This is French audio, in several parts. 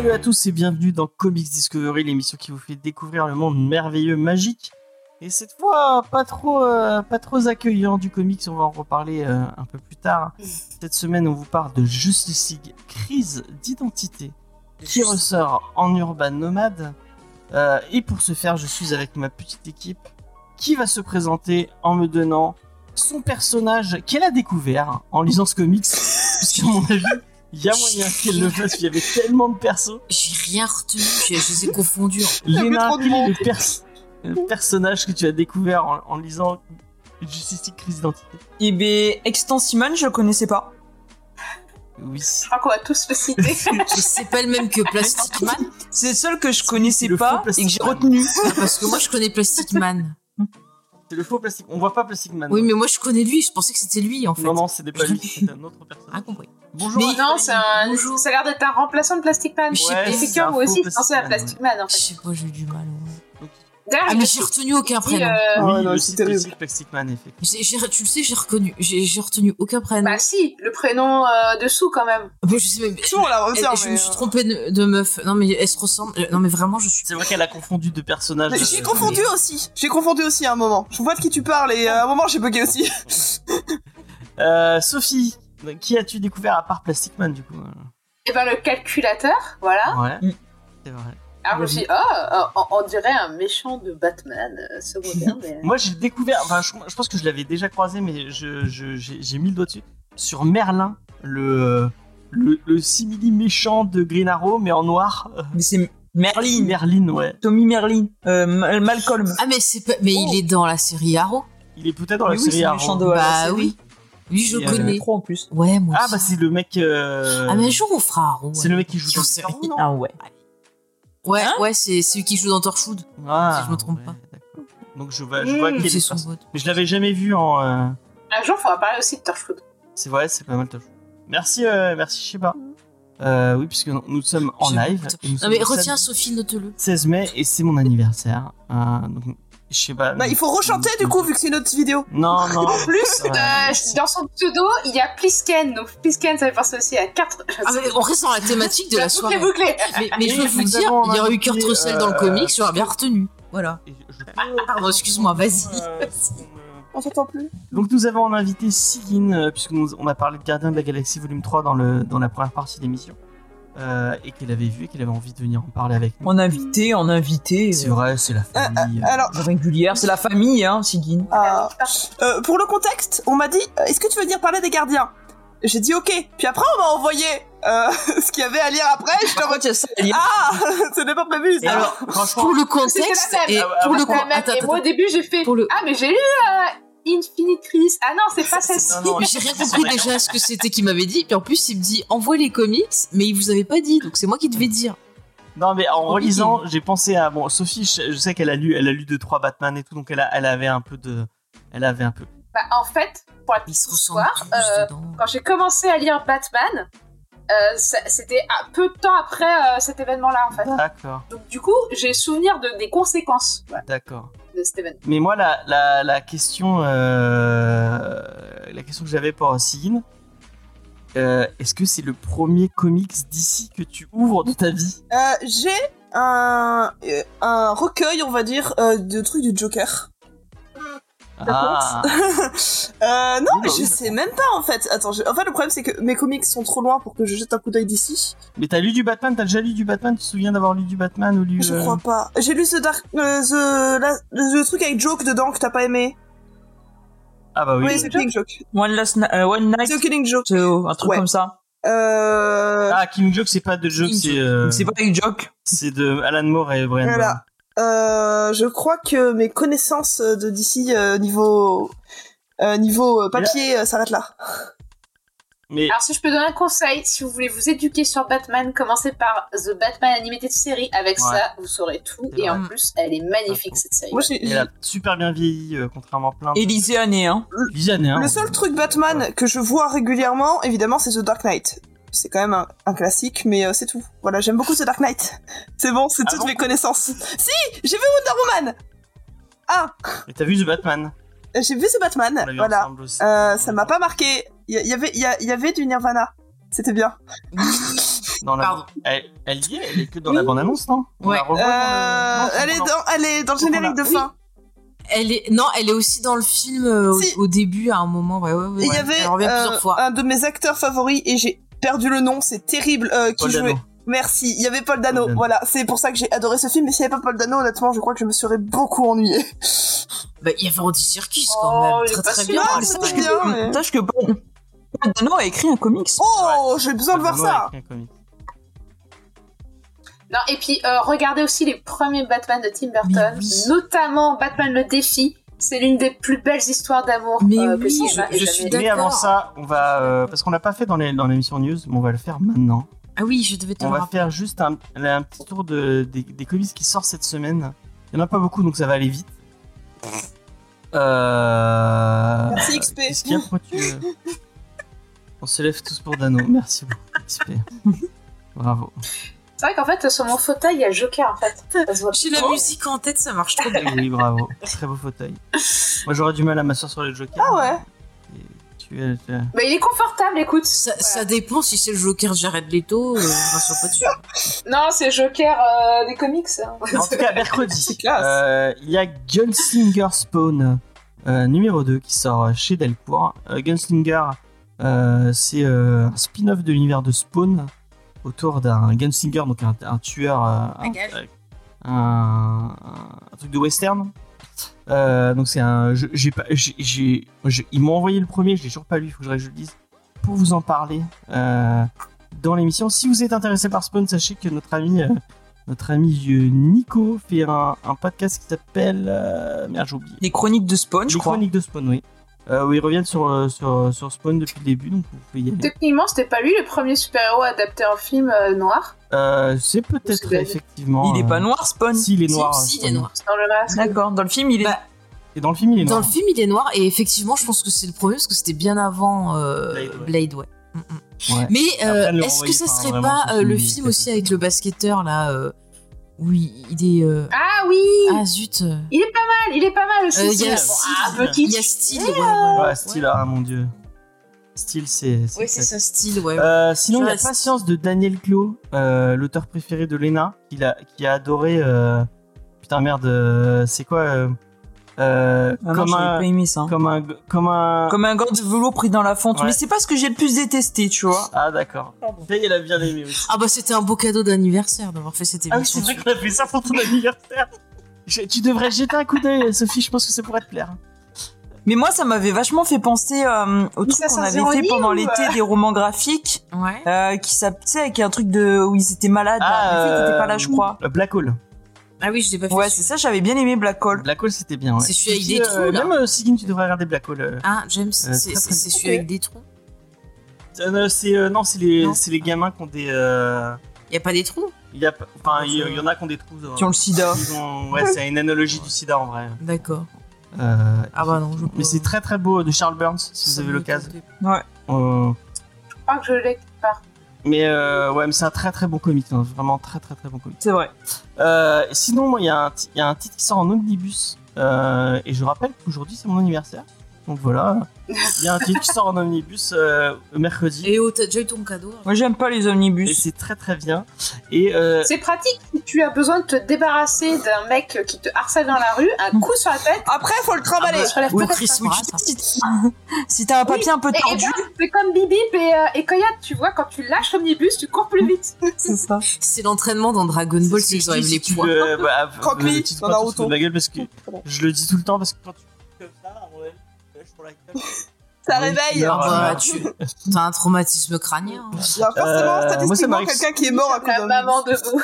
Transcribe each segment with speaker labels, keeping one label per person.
Speaker 1: Salut à tous et bienvenue dans Comics Discovery, l'émission qui vous fait découvrir le monde merveilleux, magique. Et cette fois, pas trop, euh, pas trop accueillant du comics, on va en reparler euh, un peu plus tard. Cette semaine, on vous parle de Justice League, crise d'identité, qui ressort en Urban Nomade. Euh, et pour ce faire, je suis avec ma petite équipe qui va se présenter en me donnant son personnage qu'elle a découvert en lisant ce comics. Puisqu'à mon avis, il y a moyen qu'elle le fasse, il y avait tellement de persos.
Speaker 2: J'ai rien retenu, je, les ai confondus.
Speaker 1: Léna, quel est le, pers- le personnage que tu as découvert en, en lisant Justice League Crise d'identité
Speaker 3: Eh ben, Extensiman, je le connaissais pas.
Speaker 1: Oui.
Speaker 4: Je crois qu'on va tous le citer.
Speaker 2: C'est pas le même que Plastic Man
Speaker 3: C'est le seul que je connaissais pas et
Speaker 1: Plastic
Speaker 3: que j'ai retenu.
Speaker 2: Parce que moi je connais Plastic Man.
Speaker 1: C'est le faux plastique. On voit pas Plastic Man.
Speaker 2: Oui, mais moi je connais lui, je pensais que c'était lui en fait.
Speaker 1: Non, non, c'était pas lui, c'était un autre
Speaker 2: Ah,
Speaker 1: personnage.
Speaker 2: compris.
Speaker 1: Bonjour.
Speaker 2: Mais-
Speaker 4: non, c'est un...
Speaker 2: Bonjour.
Speaker 4: ça a l'air d'être un remplaçant de Plastic Man.
Speaker 2: Mais je sais
Speaker 1: Ouais,
Speaker 2: pas,
Speaker 1: c'est
Speaker 4: moi aussi, je
Speaker 1: Plastic
Speaker 4: pensais à
Speaker 1: Man,
Speaker 4: Plastic Man en
Speaker 2: Je sais pas, j'ai eu du mal. ouais.
Speaker 4: D'ailleurs,
Speaker 2: Ah, mais j'ai retenu aucun prénom.
Speaker 4: euh,
Speaker 1: Oui,
Speaker 3: Ah, non, c'est terrible.
Speaker 1: Plastic Man, effectivement.
Speaker 2: Tu le sais, j'ai reconnu, j'ai j'ai retenu aucun prénom.
Speaker 4: Bah si, le prénom euh, dessous quand même.
Speaker 2: Bon, je sais même.
Speaker 3: Si, on la
Speaker 2: je,
Speaker 3: retient,
Speaker 2: je
Speaker 3: mais,
Speaker 2: me suis
Speaker 3: euh,
Speaker 2: trompée de, de meuf. Non mais elle se ressemble. euh, Non mais vraiment, je suis.
Speaker 1: C'est vrai qu'elle a confondu deux personnages.
Speaker 3: Mais J'ai
Speaker 1: euh,
Speaker 3: confondu aussi. J'ai confondu aussi à un moment. Je vois de qui tu parles et à un moment j'ai bugué aussi.
Speaker 1: Euh, Sophie, qui as-tu découvert à part Plastic Man du coup euh
Speaker 4: Et ben le calculateur, voilà.
Speaker 1: Ouais.
Speaker 3: Mm.
Speaker 1: C'est vrai.
Speaker 4: Alors je me suis dit, oh, on, on dirait un méchant de Batman euh, secondaire. mais...
Speaker 1: Moi, j'ai découvert. Enfin, je, je pense que je l'avais déjà croisé, mais je, je- j'ai j'ai mis le doigt dessus. Sur Merlin, le le, le simili méchant de Green Arrow, mais en noir. Euh,
Speaker 3: Mais c'est Merlin.
Speaker 1: Merlin, ouais.
Speaker 3: Tommy Merlin. Euh, Ma- Malcolm.
Speaker 2: Ah mais c'est pas. Mais il est dans la série Arrow.
Speaker 1: Il est peut-être dans la
Speaker 3: oui,
Speaker 1: série Arrow.
Speaker 3: méchant de la
Speaker 2: bah
Speaker 3: série.
Speaker 2: oui. Lui je
Speaker 1: euh,
Speaker 2: connais.
Speaker 3: Trop en plus.
Speaker 2: Ouais moi.
Speaker 1: Ah
Speaker 2: aussi.
Speaker 1: bah c'est le mec. euh,
Speaker 2: Ah mais un jour on fera Arrow.
Speaker 1: C'est
Speaker 2: ouais.
Speaker 1: le mec qui joue dans non
Speaker 3: Ah ouais.
Speaker 2: Ouais,
Speaker 3: Hein
Speaker 2: ouais, c'est celui qui joue dans Torchwood.
Speaker 1: Ah,
Speaker 2: si je me trompe
Speaker 1: ouais,
Speaker 2: pas.
Speaker 1: Donc je vois, je vois
Speaker 4: Mm,
Speaker 1: qu'il est
Speaker 2: C'est son vote.
Speaker 1: Mais je l'avais jamais vu en. euh,
Speaker 4: Un jour, il faudra parler aussi de Torchwood.
Speaker 1: C'est vrai, c'est pas mal. Tosh. Merci, euh, merci Shiba. Euh, oui, puisque nous, nous sommes en live.
Speaker 2: Non
Speaker 1: sommes
Speaker 2: mais retiens
Speaker 1: 16
Speaker 2: Sophie, note-le.
Speaker 1: 16 mai et c'est mon anniversaire. Euh, donc, Shiba.
Speaker 3: Bah, il faut rechanter du coup vu que c'est notre vidéo.
Speaker 1: Non, non.
Speaker 4: En plus,
Speaker 1: Ouais.
Speaker 4: euh, dans son pseudo, il y a Plisken. Donc Plisken, ça fait penser aussi à 4.
Speaker 2: Ah mais on reste dans la thématique de la soirée.
Speaker 4: bouclé.
Speaker 2: Mais, mais je peux
Speaker 1: Et
Speaker 2: vous dire, il y aurait eu Kurt Russell dans le
Speaker 1: euh,
Speaker 2: comics, j'aurais bien retenu. Voilà.
Speaker 1: Je peux-
Speaker 2: Pardon, excuse-moi, vas-y.
Speaker 1: Euh,
Speaker 3: On s'entend plus.
Speaker 1: Donc nous avons en invité Sigyn, euh, puisque nous, on a parlé de Gardien de la Galaxie volume 3 dans, le, dans la première partie de l'émission, euh, et qu'elle avait vu et qu'elle avait envie de venir en parler avec nous.
Speaker 3: En invité, en invité.
Speaker 1: C'est vrai, c'est la famille.
Speaker 3: Alors, régulière, c'est la famille, hein, Sigyn. Ah, euh, pour le contexte, on m'a dit, euh, est-ce que tu veux venir parler des gardiens? J'ai dit ok. Puis après, on m'a envoyé euh, ce qu'il y avait à lire après. Je te retiens ça. Ah, ce n'est pas prévu. Ça.
Speaker 2: Alors,
Speaker 1: franchement,
Speaker 2: Pour le contexte,
Speaker 4: la même.
Speaker 2: et
Speaker 1: Ah, ah,
Speaker 2: pour
Speaker 1: ah,
Speaker 2: le
Speaker 1: ah,
Speaker 4: même.
Speaker 2: attends,
Speaker 4: et
Speaker 2: attends,
Speaker 4: moi au début, j'ai fait
Speaker 2: Pour le-
Speaker 4: Ah, mais j'ai lu euh, Infinitrice. Ah non, c'est pas celle-ci.
Speaker 2: J'ai rien compris déjà ce que c'était qu'il m'avait dit, puis en plus il me dit envoie les comics, mais il vous avait pas dit, donc c'est moi qui devais dire.
Speaker 1: Non mais en relisant, j'ai pensé à bon Sophie, je, je sais qu'elle a lu, elle a lu deux trois Batman et tout, donc elle, a, elle avait un peu de, elle avait un peu.
Speaker 4: Bah, en fait, pour la petite histoire, euh, quand j'ai commencé à lire Batman, euh, c'était un peu de temps après euh, cet événement-là, en fait.
Speaker 1: D'accord,
Speaker 4: Donc, du coup, j'ai souvenir de, des conséquences
Speaker 1: d'accord.
Speaker 4: De événement.
Speaker 1: Mais moi la, la, la question, euh, la question que j'avais pour Sigyn, euh, est-ce que c'est le premier comics d'ici que tu ouvres de ta vie?
Speaker 3: Euh, J'ai un euh, un recueil, on va dire, euh, de trucs du Joker.
Speaker 1: Ah,
Speaker 3: Euh, non, mais je sais même pas en fait. Attends, je- en fait le problème c'est que mes comics sont trop loin pour que je jette un coup d'œil d'ici.
Speaker 1: mais t'as lu du Batman, t'as déjà lu du Batman, tu te souviens d'avoir lu du Batman ou lu
Speaker 3: Je
Speaker 1: euh,
Speaker 3: crois pas. J'ai lu ce Dark, euh, the- la- le truc avec Joke dedans que t'as pas aimé.
Speaker 1: Ah bah oui.
Speaker 3: Oui, The Killing Joke.
Speaker 5: One Last euh, One Night,
Speaker 3: The Killing Joke.
Speaker 5: c'est un truc
Speaker 3: Ouais.
Speaker 5: comme ça.
Speaker 3: Euh...
Speaker 1: Ah, King Joke, c'est pas de joke, c'est euh,
Speaker 5: C'est pas avec Joke.
Speaker 1: c'est de Alan Moore et Brian.
Speaker 3: Voilà. Euh, je crois que mes connaissances de d'ici euh, niveau euh, niveau euh, papier euh, s'arrêtent là.
Speaker 1: Mais
Speaker 4: Alors, si je peux donner un conseil, si vous voulez vous éduquer sur Batman, commencez par The Batman Animated Series. Avec
Speaker 1: Ouais.
Speaker 4: ça, vous saurez tout. Et
Speaker 1: vrai.
Speaker 4: en plus, elle est magnifique, cette série.
Speaker 3: Moi,
Speaker 1: elle a super bien vieilli, euh, contrairement à plein de
Speaker 5: Élysée année, hein.
Speaker 1: Hein.
Speaker 3: le seul truc Batman que je vois régulièrement, évidemment, c'est The Dark Knight. C'est quand même un, un classique, mais euh, c'est tout. Voilà, j'aime beaucoup The Dark Knight. C'est bon, c'est
Speaker 1: Ah
Speaker 3: toutes
Speaker 1: bon
Speaker 3: mes connaissances. Si, j'ai vu Wonder Woman. Ah,
Speaker 1: Et t'as vu The Batman
Speaker 3: j'ai vu ce Batman.
Speaker 1: Vu
Speaker 3: Voilà. Euh, ça m'a pas marqué. Il y, y avait, il y, y avait du Nirvana. C'était bien.
Speaker 1: dans la.
Speaker 2: Pardon.
Speaker 1: Elle, elle y est, elle est que dans la bande-annonce, non On
Speaker 2: Ouais.
Speaker 1: dans le-
Speaker 3: Euh,
Speaker 1: non,
Speaker 3: elle, est
Speaker 1: dans-
Speaker 3: elle est dans le générique de
Speaker 1: oui.
Speaker 3: fin.
Speaker 2: Elle est non, elle est aussi dans le film euh, au-
Speaker 3: Si.
Speaker 2: au, début à un moment. Ouais, ouais, ouais.
Speaker 3: Et il y avait
Speaker 2: Elle revient
Speaker 3: euh,
Speaker 2: plusieurs fois.
Speaker 3: un de mes acteurs favoris et j'ai perdu le nom, c'est terrible, euh, qui
Speaker 1: Paul
Speaker 3: jouait.
Speaker 1: Dano.
Speaker 3: Merci, il y avait Paul Dano.
Speaker 1: Paul Dano.
Speaker 3: Voilà, c'est pour ça que j'ai adoré ce film. Mais s'il n'y avait pas Paul Dano, honnêtement, je crois que je me serais beaucoup ennuyée.
Speaker 2: Bah, il y avait Andy Circus
Speaker 4: Oh,
Speaker 2: quand même.
Speaker 4: il est
Speaker 2: Très
Speaker 4: pas
Speaker 2: très bien.
Speaker 3: bien, mais-
Speaker 5: Sache que Paul Paul Dano a écrit un comics.
Speaker 3: Oh, j'ai besoin de voir
Speaker 1: Dano
Speaker 3: ça.
Speaker 1: a écrit un.
Speaker 4: Non, et puis euh, regardez aussi les premiers Batman de Tim Burton,
Speaker 2: oui.
Speaker 4: notamment Batman le défi. C'est l'une des plus belles histoires d'amour
Speaker 2: Mais
Speaker 4: euh, que
Speaker 2: oui, je- suis d'accord.
Speaker 1: Mais avant ça, on va. euh, parce qu'on l'a pas fait dans les- dans l'émission news, mais on va le faire maintenant.
Speaker 2: Ah oui, je devais te
Speaker 1: On va
Speaker 2: rappeler.
Speaker 1: faire juste un, un petit tour de, des, des comics qui sortent cette semaine. Il y en a pas beaucoup, donc ça va aller vite. Euh...
Speaker 3: Merci, XP.
Speaker 1: Qu'est-ce qu'il y a Pourquoi tu... euh, On se lève tous pour Dano. Merci beaucoup, XP. Bravo.
Speaker 4: C'est vrai qu'en fait, sur mon fauteuil, il y a le Joker en fait.
Speaker 2: J'ai la musique en tête, ça marche trop bien.
Speaker 1: Oui, bravo. Très beau fauteuil. Moi, j'aurais du mal à m'asseoir sur les jokers.
Speaker 3: Ah ouais.
Speaker 1: Tu tu
Speaker 4: Mais il est confortable, écoute.
Speaker 2: Ça,
Speaker 4: Voilà.
Speaker 2: ça dépend si c'est le Joker de Jared Leto, euh, je rassure pas dessus.
Speaker 4: Non, c'est le Joker euh, des comics. hein.
Speaker 1: En tout cas, mercredi,
Speaker 3: C'est classe.
Speaker 1: euh, il y a Gunslinger Spawn euh, numéro 2 qui sort chez Delcourt. Euh, Gunslinger, euh, c'est euh, un spin-off de l'univers de Spawn autour d'un gunslinger, donc un, un tueur, euh, un,
Speaker 2: gage.
Speaker 1: un- un truc de western. Euh, donc c'est un, j'ai pas, j'ai, ils m'ont envoyé le premier, je l'ai toujours pas lu, il faut que je, le lise pour vous en parler euh, dans l'émission. Si vous êtes intéressé par Spawn, sachez que notre ami, euh, notre ami Nico fait un, un podcast qui s'appelle, euh, merde j'ai oublié,
Speaker 5: Les chroniques de Spawn, je
Speaker 1: les
Speaker 5: crois.
Speaker 1: chroniques de Spawn, oui. Euh, où ils reviennent sur, euh, sur, sur Spawn depuis le début, donc vous pouvez y aller.
Speaker 4: Techniquement, c'était pas lui le premier super-héros adapté en film euh, noir.
Speaker 1: Euh, c'est peut-être effectivement.
Speaker 5: Il est pas
Speaker 1: euh,
Speaker 5: noir, Spawn.
Speaker 1: Si, il est noir.
Speaker 2: si, il est noir.
Speaker 4: Dans.
Speaker 5: D'accord. Dans le film, il est.
Speaker 2: Bah,
Speaker 1: Et dans le film, il est
Speaker 2: Dans
Speaker 1: noir.
Speaker 2: le film, il est noir et effectivement, je pense que c'est le premier parce que c'était bien avant euh,
Speaker 1: Blade, ouais.
Speaker 2: Blade, ouais. Mm, mm.
Speaker 1: Ouais.
Speaker 2: Mais euh, est-ce que ça
Speaker 1: enfin,
Speaker 2: serait pas euh, le
Speaker 1: film
Speaker 2: aussi avec le basketteur là où il, est euh,
Speaker 4: Ah oui
Speaker 2: ah zut
Speaker 4: Il est pas mal, il est pas mal aussi.
Speaker 2: Euh, il y a
Speaker 4: ah,
Speaker 2: style ouais, voilà.
Speaker 1: Ouais, style, ah mon dieu. Style, c'est.
Speaker 2: Ouais, c'est ça style ouais.
Speaker 1: Euh, sinon, il y a
Speaker 2: Je reste.
Speaker 1: Patience de Daniel Clos, euh, l'auteur préféré de Lena, qui a, qui a adoré. euh, Putain, merde, euh, c'est quoi euh,
Speaker 5: Ah
Speaker 1: comme, un,
Speaker 5: pas aimé ça.
Speaker 1: comme un. Comme un.
Speaker 5: Comme un gant de velours pris dans la fonte.
Speaker 1: Ouais.
Speaker 5: Mais c'est pas ce que j'ai le plus détesté, tu vois.
Speaker 1: Ah, d'accord. Elle a bien aimé aussi.
Speaker 2: Ah bah c'était un beau cadeau d'anniversaire d'avoir fait cette
Speaker 1: Ah oui,
Speaker 2: émission.
Speaker 1: c'est vrai qu'on a fait ça pour ton anniversaire. Je- tu devrais jeter un coup d'œil, Sophie, je pense que ça pourrait te plaire.
Speaker 5: Mais moi, ça m'avait vachement fait penser euh, au truc qu'on avait fait pendant l'été
Speaker 4: euh
Speaker 5: des romans graphiques,
Speaker 2: Ouais.
Speaker 5: euh, qui s'appelait, tu sais, avec un truc de où ils étaient malades. là. Mais en fait, t'étais pas là, je crois.
Speaker 1: euh, Black Hole.
Speaker 2: Ah oui, je l'ai pas fait.
Speaker 5: Ouais, c'est ça, j'avais bien aimé Black Hole.
Speaker 1: Black Hole, c'était bien. Ouais.
Speaker 2: C'est celui avec des trous, là.
Speaker 1: Même euh, Sigyn, tu devrais regarder Black Hole. euh.
Speaker 2: Ah James,
Speaker 1: Euh,
Speaker 2: c'est celui avec des trous.
Speaker 1: Euh, c'est euh, non, c'est les, les gamins qui ont des. euh,
Speaker 2: Y a pas des trous?
Speaker 1: Il y a, pas- enfin, il y, il y en a qui ont des trous. euh,
Speaker 5: Qui ont le sida.
Speaker 1: ouais, c'est une analogie du sida en vrai.
Speaker 2: D'accord.
Speaker 1: Euh,
Speaker 2: Ah bah non, je
Speaker 1: mais c'est très très beau de Charles Burns si vous avez l'occasion. Euh,
Speaker 4: Je crois que je l'ai.
Speaker 1: Mais euh, ouais, mais c'est un très très bon comic, hein, vraiment très très très bon comic.
Speaker 5: C'est vrai.
Speaker 1: Euh, sinon, il y, y a un titre qui sort en omnibus euh, et je rappelle qu'aujourd'hui c'est mon anniversaire. Donc voilà, il y a un titre qui sort en omnibus euh, mercredi.
Speaker 2: Et oh, t'as déjà eu ton cadeau
Speaker 5: Moi, j'aime pas les
Speaker 1: Et
Speaker 5: omnibus.
Speaker 1: c'est très très bien. Et euh,
Speaker 4: C'est pratique si tu as besoin de te débarrasser d'un mec qui te harcèle dans la rue, un coup sur la tête,
Speaker 3: Après, faut le trimballer.
Speaker 4: il se relève
Speaker 2: Ou
Speaker 4: peut-être
Speaker 2: Chris
Speaker 4: pas.
Speaker 2: Wick.
Speaker 5: Si t'as un papier un peu
Speaker 4: Et, et
Speaker 5: tordu,
Speaker 4: ben, c'est comme Bibip et, euh, et Koyat, tu vois, quand tu lâches l'omnibus, tu cours plus vite.
Speaker 5: c'est ça.
Speaker 2: C'est l'entraînement dans Dragon Ball, c'est
Speaker 1: si si
Speaker 2: les
Speaker 1: tu
Speaker 2: poids.
Speaker 1: bah, euh, te
Speaker 3: dans Naruto.
Speaker 1: parce que je le dis tout le temps parce que quand tu pour la gueule.
Speaker 3: Ça
Speaker 1: Oui,
Speaker 3: réveille.
Speaker 1: alors,
Speaker 2: Ah bah,
Speaker 1: euh,
Speaker 2: tu as un traumatisme crânien.
Speaker 3: Il y a forcément,
Speaker 1: Euh, moi, ça
Speaker 3: statistiquement,
Speaker 1: m'arrive-
Speaker 3: quelqu'un qui est mort à cause
Speaker 4: La
Speaker 3: d'un
Speaker 4: maman debout.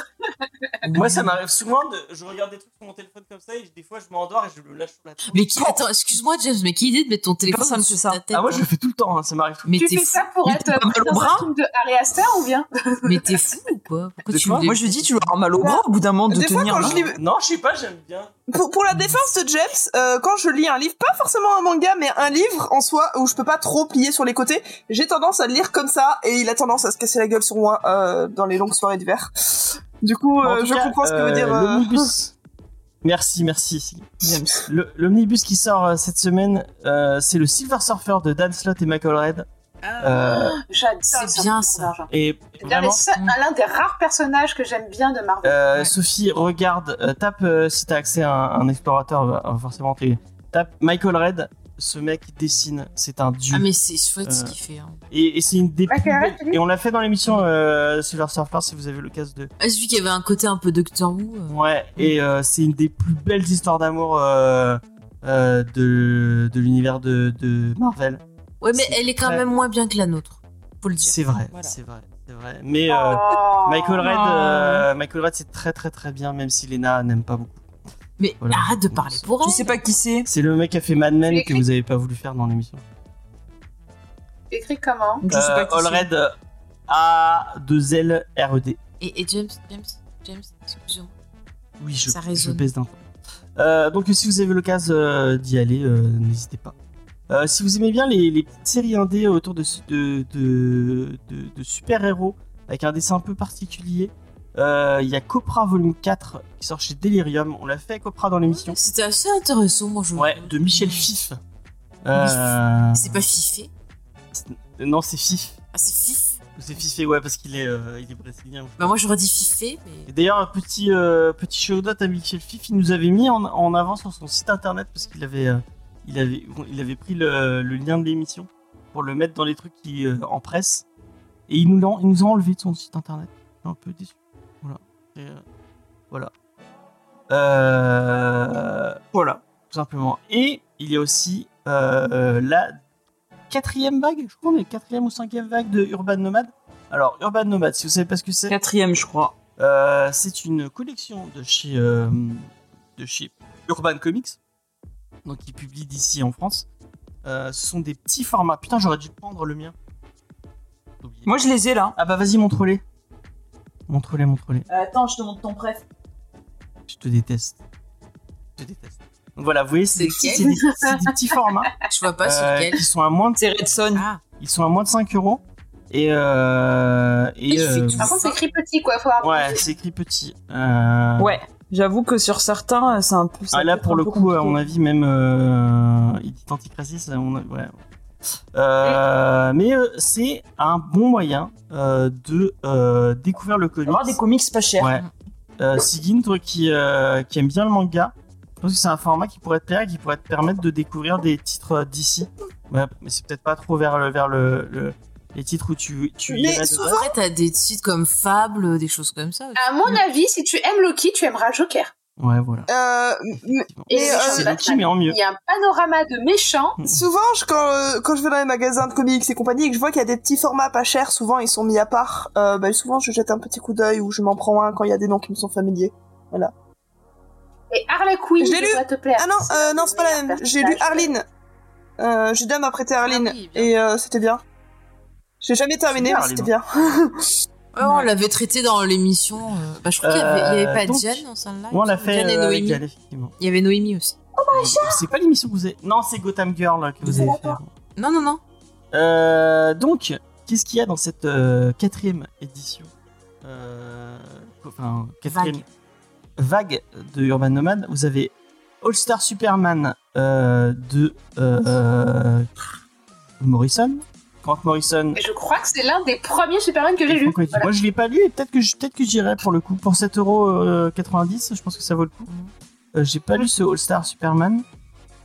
Speaker 1: Moi, ça m'arrive souvent de. Je regarde des trucs sur mon téléphone comme ça et des fois je m'endors et je le lâche sur la tête.
Speaker 2: Mais qui attends, excuse-moi James, mais qui idée de mettre ton téléphone
Speaker 5: Personne
Speaker 2: de
Speaker 5: ça.
Speaker 2: ta tête
Speaker 1: Ah, moi je
Speaker 2: hein
Speaker 1: le fais tout le temps, hein, ça m'arrive tout le
Speaker 2: Mais
Speaker 4: Tu
Speaker 2: t'es
Speaker 4: fais
Speaker 2: fou,
Speaker 4: ça pour
Speaker 5: Mais
Speaker 4: être dans un
Speaker 5: bras
Speaker 4: film de Harry Astor ou bien?
Speaker 2: Mais t'es fou ou quoi? Pourquoi
Speaker 1: De
Speaker 2: tu
Speaker 1: quoi?
Speaker 2: me
Speaker 5: Moi, je lui dis, tu vas avoir mal au bras au bout d'un moment de
Speaker 3: fois,
Speaker 5: tenir.
Speaker 3: quand je
Speaker 1: Non, je sais pas, j'aime bien.
Speaker 3: Pour, pour la défense de James, euh, quand je lis un livre, pas forcément un manga, mais un livre en soi où je peux pas trop plier sur les côtés, j'ai tendance à le lire comme ça et il a tendance à se casser la gueule sur moi euh, dans les longues soirées d'hiver. Du coup, euh, je
Speaker 1: cas,
Speaker 3: comprends ce que veut
Speaker 1: euh,
Speaker 3: dire. euh,
Speaker 1: L'omnibus. Merci, merci. James. Le- L'omnibus qui sort euh, cette semaine, euh, c'est le Silver Surfer de Dan Slott et Michael Red. Euh,
Speaker 4: J'adore
Speaker 2: C'est
Speaker 4: ça,
Speaker 2: bien, ça.
Speaker 1: et vraiment,
Speaker 2: Mm.
Speaker 4: l'un des rares personnages que j'aime bien de Marvel.
Speaker 1: euh,
Speaker 2: Ouais.
Speaker 1: Sophie, regarde, euh, tape euh, si t'as accès à un, un explorateur, euh, forcément, t'es- tape Michael Red. Ce mec dessine, c'est un dieu.
Speaker 2: Ah, mais c'est chouette ce qu'il fait. hein.
Speaker 1: Et, et c'est une des
Speaker 4: Michael
Speaker 1: plus Et on l'a fait dans l'émission euh, Silver Surfer si vous avez l'occasion de.
Speaker 2: Ah, celui qui avait un côté un peu Doctor Who. euh.
Speaker 1: Ouais, et euh, c'est une des plus belles histoires d'amour euh, euh, de, de l'univers de, de Marvel.
Speaker 2: Ouais, mais elle est quand
Speaker 1: très-
Speaker 2: même moins bien que la nôtre. Faut le dire.
Speaker 1: C'est vrai,
Speaker 2: Voilà.
Speaker 1: c'est vrai, c'est vrai. Mais euh,
Speaker 4: Oh.
Speaker 1: Michael Red,
Speaker 5: Oh.
Speaker 1: euh, Michael Red, c'est très très très bien, même si Lena n'aime pas beaucoup.
Speaker 2: Mais
Speaker 1: Voilà.
Speaker 2: arrête de parler pour elle.
Speaker 5: Je sais pas qui c'est.
Speaker 1: C'est le mec qui a fait Mad Men que vous avez pas voulu faire dans l'émission.
Speaker 4: Écrit comment
Speaker 5: Je sais pas qui
Speaker 1: All
Speaker 5: c'est.
Speaker 1: Red euh, A 2 L R E D.
Speaker 2: Et, et James, James, James, excusez-moi.
Speaker 1: Oui, je,
Speaker 2: Ça
Speaker 1: je
Speaker 2: résonne.
Speaker 1: baisse d'un. Euh, donc si vous avez l'occasion euh, d'y aller, euh, n'hésitez pas. Euh, si vous aimez bien les, les petites séries indé autour de, de, de, de- de super-héros avec un dessin un peu particulier, euh, il y a Copra volume 4 qui sort chez Delirium. On l'a fait Copra dans l'émission.
Speaker 2: C'était assez intéressant, moi je.
Speaker 1: Ouais, de Michel Fif. Euh,
Speaker 2: C'est pas fifé.
Speaker 1: Non, c'est Fif.
Speaker 2: Ah, c'est fif.
Speaker 1: C'est Fifé, ouais, parce qu'il est, euh, il est brésilien.
Speaker 2: Bah, moi j'aurais dit fifé, mais.
Speaker 1: D'ailleurs, un petit, euh, petit shout-out à Michel Fif, il nous avait mis en, en avant sur son site internet parce qu'il avait, euh, il avait, il avait pris le, le lien de l'émission pour le mettre dans les trucs qui, euh, en presse. Et il nous, l'a- il nous a enlevé de son site internet. Je suis un peu déçu. Voilà. Et, euh, voilà. Euh, voilà, tout simplement. Et il y a aussi la quatrième vague, je crois, mais quatrième ou cinquième vague de Urban Nomad. Alors, Urban Nomad, si vous savez pas ce que c'est,
Speaker 5: Quatrième, je crois.
Speaker 1: c'est une collection de chez, de chez Urban Comics, donc qui publie d'ici en France. Euh, ce sont des petits formats. Putain, j'aurais dû prendre le mien.
Speaker 5: Moi, je les ai là.
Speaker 1: Ah bah vas-y, montre-les. Montre-les, montre-les.
Speaker 5: attends, je te montre ton prêt.
Speaker 1: Je te déteste. Je te déteste. Donc voilà, vous voyez, c'est des,
Speaker 2: C'est
Speaker 1: petits- des- petits formats
Speaker 2: Je vois pas sur
Speaker 1: euh,
Speaker 2: lequel.
Speaker 1: qui sont à moins de,
Speaker 5: C'est Red Son.
Speaker 2: Ah,
Speaker 1: ils sont à moins de 5 euros. Et, euh, et euh.
Speaker 4: Par contre, c'est écrit petit, quoi. Faut avoir-
Speaker 1: ouais, c'est écrit petit. Euh,
Speaker 5: Ouais. J'avoue que sur certains, c'est un peu. ça
Speaker 1: Ah, là, pour le coup, à mon avis, même euh, Anticrasis, ça, on a- ouais. Euh, mais euh, c'est un bon moyen euh, de euh, découvrir le comics.
Speaker 5: Avoir des comics pas chers.
Speaker 1: Ouais. Euh, Sigyn, toi qui, euh, qui aime bien le manga, je pense que c'est un format qui pourrait te plaire et qui pourrait te permettre de découvrir des titres euh, d'ici. Ouais, mais c'est peut-être pas trop vers, le, vers le, le- les titres où tu, tu
Speaker 3: Mais souvent-
Speaker 2: t'as des titres comme Fable, des choses comme ça. aussi.
Speaker 4: À mon avis, si tu aimes Loki, tu aimeras Joker.
Speaker 1: Ouais, voilà.
Speaker 3: Euh,
Speaker 4: Et
Speaker 3: euh.
Speaker 1: Loki, mais en mieux.
Speaker 4: Il y a un panorama de méchants.
Speaker 3: souvent, je- quand, euh, quand je vais dans les magasins de comics et compagnie et que je vois qu'il y a des petits formats pas chers, souvent ils sont mis à part, euh, bah, souvent je jette un petit coup d'œil ou je m'en prends un quand il y a des noms qui me sont familiers.
Speaker 4: Et Harley Quinn,
Speaker 3: Je l'ai lu.
Speaker 4: te plaire.
Speaker 3: Ah non, euh, non, c'est pas la même. J'ai lu. Arline. Euh, Judas m'a prêté Arline
Speaker 2: Ah oui, bien.
Speaker 3: et euh, c'était bien. J'ai jamais terminé, mais c'était bien.
Speaker 2: Ouais, on l'avait traité dans l'émission. euh, Bah, je crois qu'il y avait, il y avait
Speaker 1: Euh,
Speaker 2: pas
Speaker 1: donc,
Speaker 2: Diane dans celle-là.
Speaker 1: On l'a fait
Speaker 2: et
Speaker 1: euh, avec
Speaker 2: Noémie.
Speaker 1: elle, effectivement.
Speaker 2: Il y avait Noémie aussi.
Speaker 1: C'est pas l'émission que vous avez. Non, c'est Gotham Girl que vous avez fait.
Speaker 2: Non, non, non.
Speaker 1: Euh, donc, qu'est-ce qu'il y a dans cette euh, quatrième édition euh, Enfin, quatrième vague. de Urban Nomad. Vous avez All Star Superman euh, de euh, euh, Morrison. Grant Morrison.
Speaker 4: Et je crois que c'est l'un des premiers Superman que j'ai lu. Voilà.
Speaker 1: Moi, je l'ai pas lu et peut-être que je- peut-être que j'irai pour le coup. Pour 7,90€, je pense que ça vaut le coup. Euh, J'ai pas lu ce All Star Superman.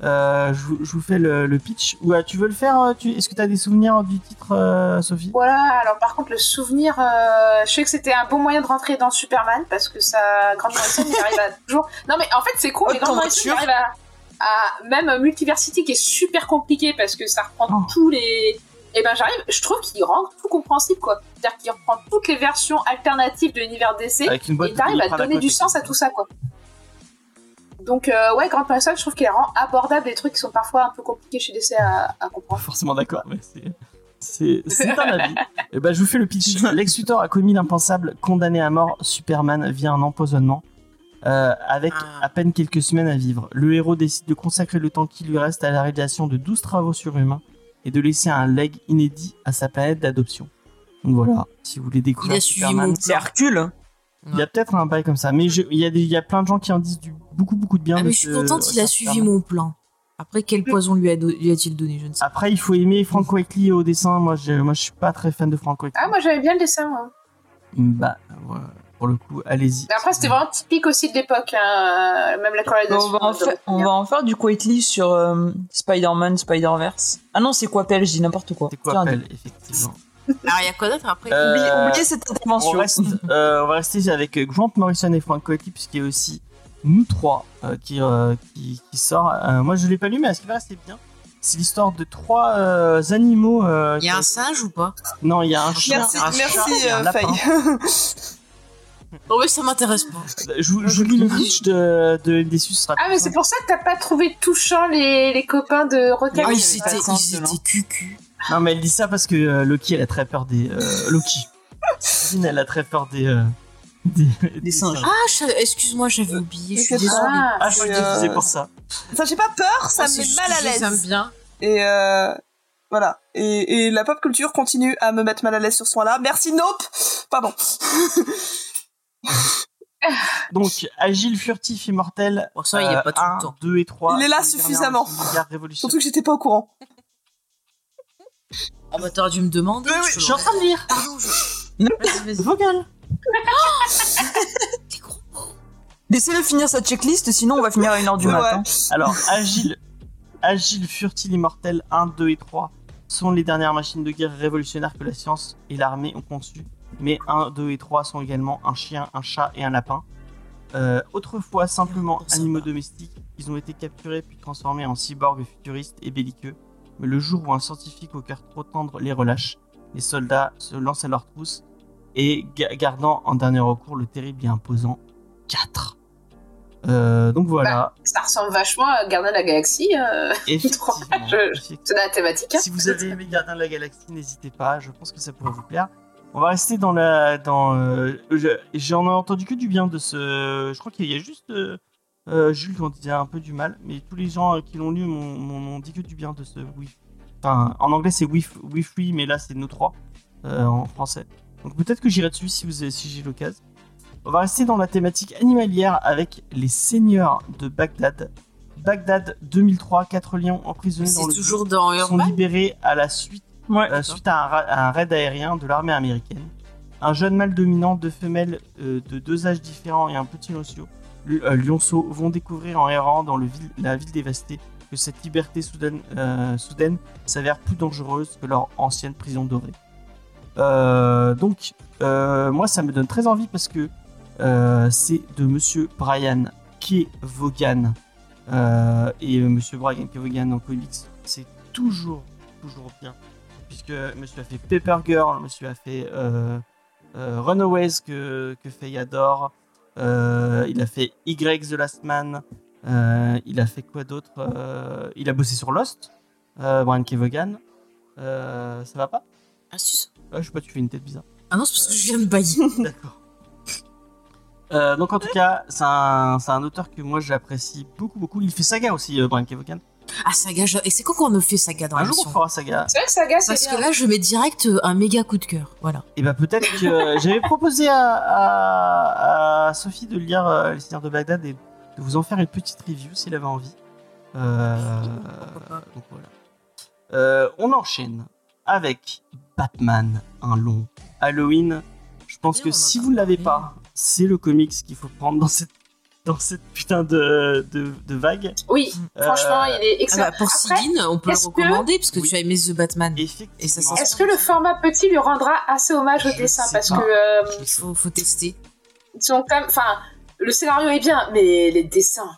Speaker 1: Euh, je, vous- je vous fais le, le pitch. Ou euh, tu veux le faire euh, tu- Est-ce que tu as des souvenirs du titre, euh, Sophie?
Speaker 4: Voilà, alors par contre, le souvenir, euh, je sais que c'était un bon moyen de rentrer dans Superman parce que ça, Grant Morrison, il arrive à toujours. Non, mais en fait, c'est cool, mais Grant Morrison, il arrive à, à- Même Multiversity qui est super compliqué parce que ça reprend
Speaker 1: Oh.
Speaker 4: tous les. Et ben, j'arrive, je trouve qu'il rend tout compréhensible, quoi. C'est-à-dire qu'il reprend toutes les versions alternatives de l'univers DC
Speaker 1: Avec une boîte
Speaker 4: et t'arrives à donner du sens à tout ça, quoi. Donc, euh, ouais, Grant Morrison, je trouve qu'il rend abordable des trucs qui sont parfois un peu compliqués chez DC à, comprendre.
Speaker 1: forcément d'accord, mais c'est. C'est c'est un avis. Et ben, je vous fais le pitch. Lex Luthor a commis l'impensable, condamné à mort Superman via un empoisonnement. euh, avec
Speaker 2: Ah.
Speaker 1: à peine quelques semaines à vivre, le héros décide de consacrer le temps qui lui reste à la réalisation de 12 travaux surhumains et de laisser un leg inédit à sa planète d'adoption. Donc voilà, si vous voulez découvrir
Speaker 2: Il a suivi
Speaker 1: Superman,
Speaker 2: mon
Speaker 5: C'est Hercule.
Speaker 1: il y a peut-être un bail comme ça, mais je- il y, a des- il y a plein de gens qui en disent du, beaucoup beaucoup de bien.
Speaker 2: Ah,
Speaker 1: de
Speaker 2: mais je suis contente, il a suivi
Speaker 1: Superman.
Speaker 2: mon plan. Après, quel poison lui, a do- lui a-t-il donné Je ne sais pas.
Speaker 1: Après, il faut aimer Frank Whiteley au dessin. Moi, je, moi, je suis pas très fan de Frank Whiteley.
Speaker 4: Ah, moi j'aimais bien le dessin. moi.
Speaker 1: Bah, ouais, pour le coup, allez-y.
Speaker 4: Après, c'était vraiment typique aussi de l'époque, hein, même la
Speaker 5: Bon,
Speaker 4: colorisation.
Speaker 5: on, va en on va en faire du Quietly sur euh, Spider-Man, Spider-Verse. Ah non, c'est quoi Pelle Je dis n'importe quoi.
Speaker 1: C'est appel, effectivement.
Speaker 2: Alors, il y a quoi d'autre après
Speaker 1: Euh,
Speaker 5: Oubliez, oubliez cette
Speaker 1: on,
Speaker 5: intervention.
Speaker 1: reste, euh, on va rester avec Grant Morrison et Frank Whiteley, puisqu'il y a aussi Nous trois euh, qui, euh, qui, qui sort. Euh, moi, je l'ai pas lu, mais à ce qui paraît, c'est bien? C'est l'histoire de trois euh, animaux. euh,
Speaker 2: Il y a un singe ou pas?
Speaker 1: Non, il y a un chien.
Speaker 3: Merci,
Speaker 1: un chat
Speaker 3: merci
Speaker 1: et un
Speaker 3: euh,
Speaker 1: lapin.
Speaker 3: Faye.
Speaker 2: Oh, mais ça m'intéresse pas.
Speaker 1: Je, vous- je vous lis le pitch de, de
Speaker 4: Ah, mais c'est pour ça que t'as pas trouvé touchant les, les copains de Rocket.
Speaker 2: Ah, ils étaient, ils étaient cucu.
Speaker 1: Non, mais elle dit ça parce que euh, Loki, elle a très peur des. Euh, Loki. Christine, elle a très peur des. euh, des, des
Speaker 5: singes.
Speaker 2: Ah, je- excuse-moi, j'avais oublié. Je suis désolée.
Speaker 3: pas.
Speaker 4: Ah,
Speaker 1: Ah, je
Speaker 3: euh,
Speaker 1: c'est pour ça.
Speaker 3: Enfin, j'ai pas peur, ça
Speaker 2: Oh,
Speaker 3: me met mal à l'aise.
Speaker 2: bien.
Speaker 3: Et euh, voilà. Et, et la pop culture continue à me mettre mal à l'aise sur ce point-là. Merci Nope Pardon.
Speaker 1: Donc, agile, furtif, immortel.
Speaker 2: Bon, ça, il y a pas tout le temps.
Speaker 1: 2 et 3.
Speaker 3: Il est là suffisamment. Surtout que j'étais pas au courant.
Speaker 2: Ah, bah, t'aurais dû me demander.
Speaker 3: Oui,
Speaker 2: je
Speaker 1: suis en train de lire.
Speaker 2: Pardon, je. Vas-y.
Speaker 5: Laissez-le finir sa checklist, sinon on va finir à 1h du
Speaker 3: Ouais.
Speaker 5: matin.
Speaker 1: Alors, agile, agile, furtif, immortel 1, 2 et 3 sont les dernières machines de guerre révolutionnaires que la science et l'armée ont conçues. Mais 1, 2 et 3 sont également un chien, un chat et un lapin. Euh, autrefois simplement animaux
Speaker 2: bah.
Speaker 1: domestiques, ils ont été capturés puis transformés en cyborgs futuristes et belliqueux. Mais le jour où un scientifique au cœur trop tendre les relâche, les soldats se lancent à leur trousse et ga- gardant en dernier recours le terrible et imposant 4. Euh, donc voilà.
Speaker 4: Ça ressemble vachement à Gardien de la Galaxie. euh,
Speaker 1: Effectivement.
Speaker 4: Je-
Speaker 1: effectivement.
Speaker 4: La thématique. hein.
Speaker 1: Si vous avez aimé Gardien de la Galaxie, n'hésitez pas. Je pense que ça pourrait vous plaire. On va rester dans la. Dans, euh, je- J'en ai entendu que du bien de ce. Je crois qu'il y a juste euh, euh, Jules qui en disait un peu du mal, mais tous les gens qui l'ont lu m'ont- dit que du bien de ce. Enfin, en anglais c'est Free, mais là c'est nos trois euh, en français. Donc peut-être que j'irai dessus si, vous avez- si j'ai l'occasion. On va rester dans la thématique animalière avec les seigneurs de Bagdad. Bagdad 2003, quatre lions emprisonnés dans le
Speaker 2: toujours dans
Speaker 1: sont
Speaker 2: Urban?
Speaker 1: libérés à la suite, Euh, suite à un, raid aérien de l'armée américaine. Un jeune mâle dominant, deux femelles euh, de deux âges différents et un petit lionceau, euh, lionceau vont découvrir en errant dans le ville- la ville dévastée que cette liberté soudaine, soudaine s'avère plus dangereuse que leur ancienne prison dorée. Donc, moi, ça me donne très envie parce que c'est de monsieur Brian Kevogan. Euh, et euh, monsieur Brian Kevogan en comics, c'est toujours, toujours bien. Puisque monsieur a fait Paper Girl, monsieur a fait euh, euh, Runaways que, que Faye adore. Euh, il a fait Y The Last Man. Il a fait quoi d'autre Il a bossé sur Lost. Brian Kevogan. Ça va pas?
Speaker 2: Ah, si, ça-
Speaker 1: Ah, Je sais pas, tu fais une tête bizarre.
Speaker 2: Ah non, c'est parce que je viens de bailler.
Speaker 1: D'accord. Donc en tout cas, c'est un, un auteur que moi j'apprécie beaucoup beaucoup. Il fait saga aussi, Brian Kevogan.
Speaker 2: Ah, Saga, je- et c'est quand qu'on ne fait Saga dans
Speaker 1: Un jour on fera saga.
Speaker 4: C'est vrai que Saga, c'est
Speaker 2: Parce
Speaker 4: bien.
Speaker 2: que là, je mets direct euh, un méga coup de cœur. Voilà.
Speaker 1: Et bah peut-être que euh, j'avais proposé à, à- à Sophie de lire euh, Les Seigneurs de Bagdad et de vous en faire une petite review s'il avait envie. Euh, donc voilà. Euh, on enchaîne avec Batman, un long Halloween. Je pense
Speaker 2: Oui,
Speaker 1: que si
Speaker 2: a
Speaker 1: vous ne l'avez pas, c'est le comics qu'il faut prendre dans cette, dans cette putain de, de, de vague.
Speaker 4: Oui,
Speaker 1: Euh,
Speaker 4: franchement, il est
Speaker 2: Ah
Speaker 4: excellent.
Speaker 2: bah, pour Sigyn, on peut le
Speaker 4: est-ce que-
Speaker 2: recommander parce que
Speaker 1: Oui.
Speaker 2: tu as aimé The Batman.
Speaker 4: Est-ce que le format petit lui rendra assez hommage au dessin Parce
Speaker 1: pas.
Speaker 4: que euh,
Speaker 2: Il faut, faut tester.
Speaker 4: ils sont quand même- enfin, le scénario est bien, mais les dessins,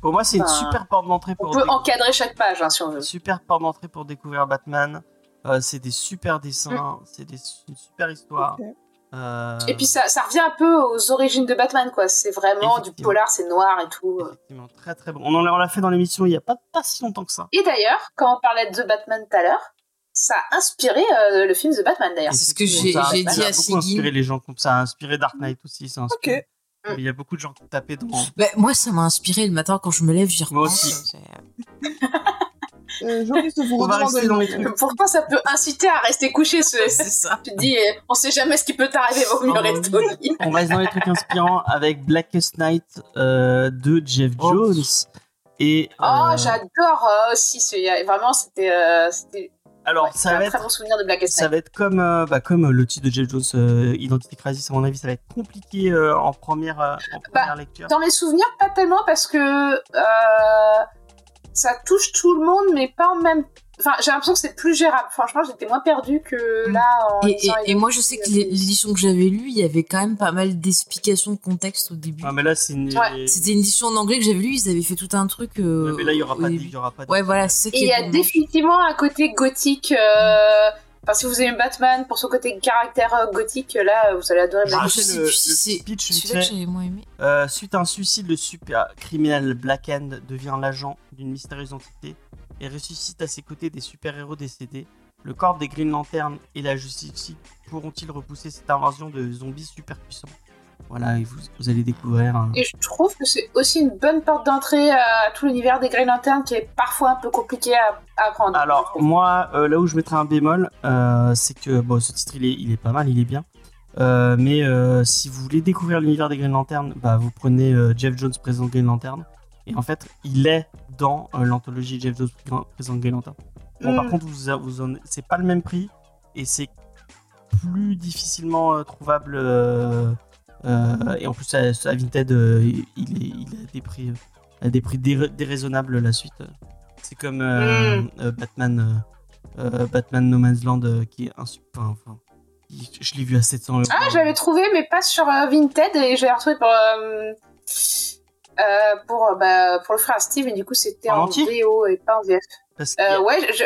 Speaker 1: Pour moi, c'est une super porte d'entrée
Speaker 4: on
Speaker 1: pour
Speaker 4: peut
Speaker 1: découvrir-
Speaker 4: encadrer chaque page hein, si on veut.
Speaker 1: super porte d'entrée pour découvrir Batman. Euh, c'est des super dessins, c'est des, une super histoire. Euh,
Speaker 4: Et puis ça, ça revient un peu aux origines de Batman, quoi. C'est vraiment du polar, c'est noir et tout.
Speaker 1: effectivement, très très bon. On en l'a fait dans l'émission il y a pas, pas si longtemps que ça.
Speaker 4: Et d'ailleurs, quand on parlait de The Batman tout à l'heure, ça a inspiré euh, le film The Batman d'ailleurs.
Speaker 2: C'est ce que j'ai-
Speaker 1: ça a-
Speaker 2: j'ai
Speaker 1: ça
Speaker 2: dit
Speaker 1: a
Speaker 2: à
Speaker 1: beaucoup
Speaker 2: Sigyn.
Speaker 1: inspiré les gens comme ça, a inspiré Dark Knight aussi, ça inspiré. Mais Il y a beaucoup de gens qui tapaient dans.
Speaker 2: Bah, moi, ça m'a inspiré le matin quand je me lève, j'y
Speaker 1: Moi
Speaker 2: repense.
Speaker 1: aussi.
Speaker 3: Euh, je risque de vous
Speaker 1: On va rester dans
Speaker 3: le
Speaker 1: les trucs.
Speaker 4: Pourtant, ça peut inciter à rester couché. Ce...
Speaker 2: C'est ça.
Speaker 4: Tu te dis, euh, on sait jamais ce qui peut t'arriver, vaut mieux
Speaker 1: Oh,
Speaker 4: rester au lit.
Speaker 1: On reste dans les trucs inspirants avec Blackest Night euh, de Jeff
Speaker 2: Oh.
Speaker 1: Jones. Et,
Speaker 4: Oh,
Speaker 1: euh,
Speaker 4: j'adore euh, aussi. ce- Vraiment, c'était. euh,
Speaker 1: Alors,
Speaker 4: ouais,
Speaker 1: ça va
Speaker 4: un
Speaker 1: être
Speaker 4: très bon souvenir de Black
Speaker 1: Ça va être comme, euh, bah, comme le titre de Jeff Jones, euh, Identity Crisis, à mon avis, ça va être compliqué euh, en première, euh, en
Speaker 4: Bah,
Speaker 1: première lecture.
Speaker 4: Dans mes souvenirs, pas tellement parce que euh, ça touche tout le monde, mais pas en même. Enfin, j'ai l'impression que c'est plus gérable. Franchement, j'étais moins perdue que
Speaker 2: Mm.
Speaker 4: là. En
Speaker 2: Et, et- moi, je sais que l'é- l'édition que j'avais lue, il y avait quand même pas mal d'explications de contexte au début.
Speaker 1: Ah, mais là, c'est une.
Speaker 4: Ouais.
Speaker 2: C'était une édition en anglais que j'avais lue, ils avaient fait tout un truc. euh,
Speaker 1: Ouais, mais là, il y aura
Speaker 2: au
Speaker 1: pas il y aura pas
Speaker 2: Ouais, voilà, c'est
Speaker 4: Et il y a définitivement un côté gothique. euh, Enfin, si vous aimez Batman pour son côté caractère euh, gothique, là, vous allez adorer
Speaker 2: Ah, sais
Speaker 1: le- pitch
Speaker 2: celui-là que moins aimé.
Speaker 1: Euh, suite à un suicide, le super criminel Black Hand devient l'agent d'une mystérieuse entité et ressuscite à ses côtés des super-héros décédés. Le corps des Green Lantern et la Justice League pourront-ils repousser cette invasion de zombies super puissants Voilà, et vous, vous allez découvrir. un-
Speaker 4: Et je trouve que c'est aussi une bonne porte d'entrée à tout l'univers des Green Lantern qui est parfois un peu compliqué à, à apprendre.
Speaker 1: Alors, moi, euh, là où je mettrais un bémol, euh, c'est que bon, ce titre, il est, il est pas mal, il est bien. Euh, mais si vous voulez découvrir l'univers des Green Lantern, bah, vous prenez Jeff Jones présente Green Lantern. Et en fait, il est dans l'anthologie Jeff Jones présente Green Lantern. Bon, par
Speaker 4: Mm.
Speaker 1: contre, vous, vous c'est pas le même prix et c'est plus difficilement trouvable. Euh, et en plus, à, à Vinted, euh, il, a des prix, euh, à des prix déraisonnables la suite. C'est comme
Speaker 4: Mm.
Speaker 1: Batman, Batman No Man's Land qui est un enfin, je l'ai vu à 700 euros.
Speaker 4: Ah, je l'avais trouvé, mais pas sur Vinted, et je l'ai retrouvé pour, euh, euh, pour, bah, pour le frère Steve, et du coup, c'était
Speaker 1: En
Speaker 4: en, VO et pas en VF. Euh, ouais, je-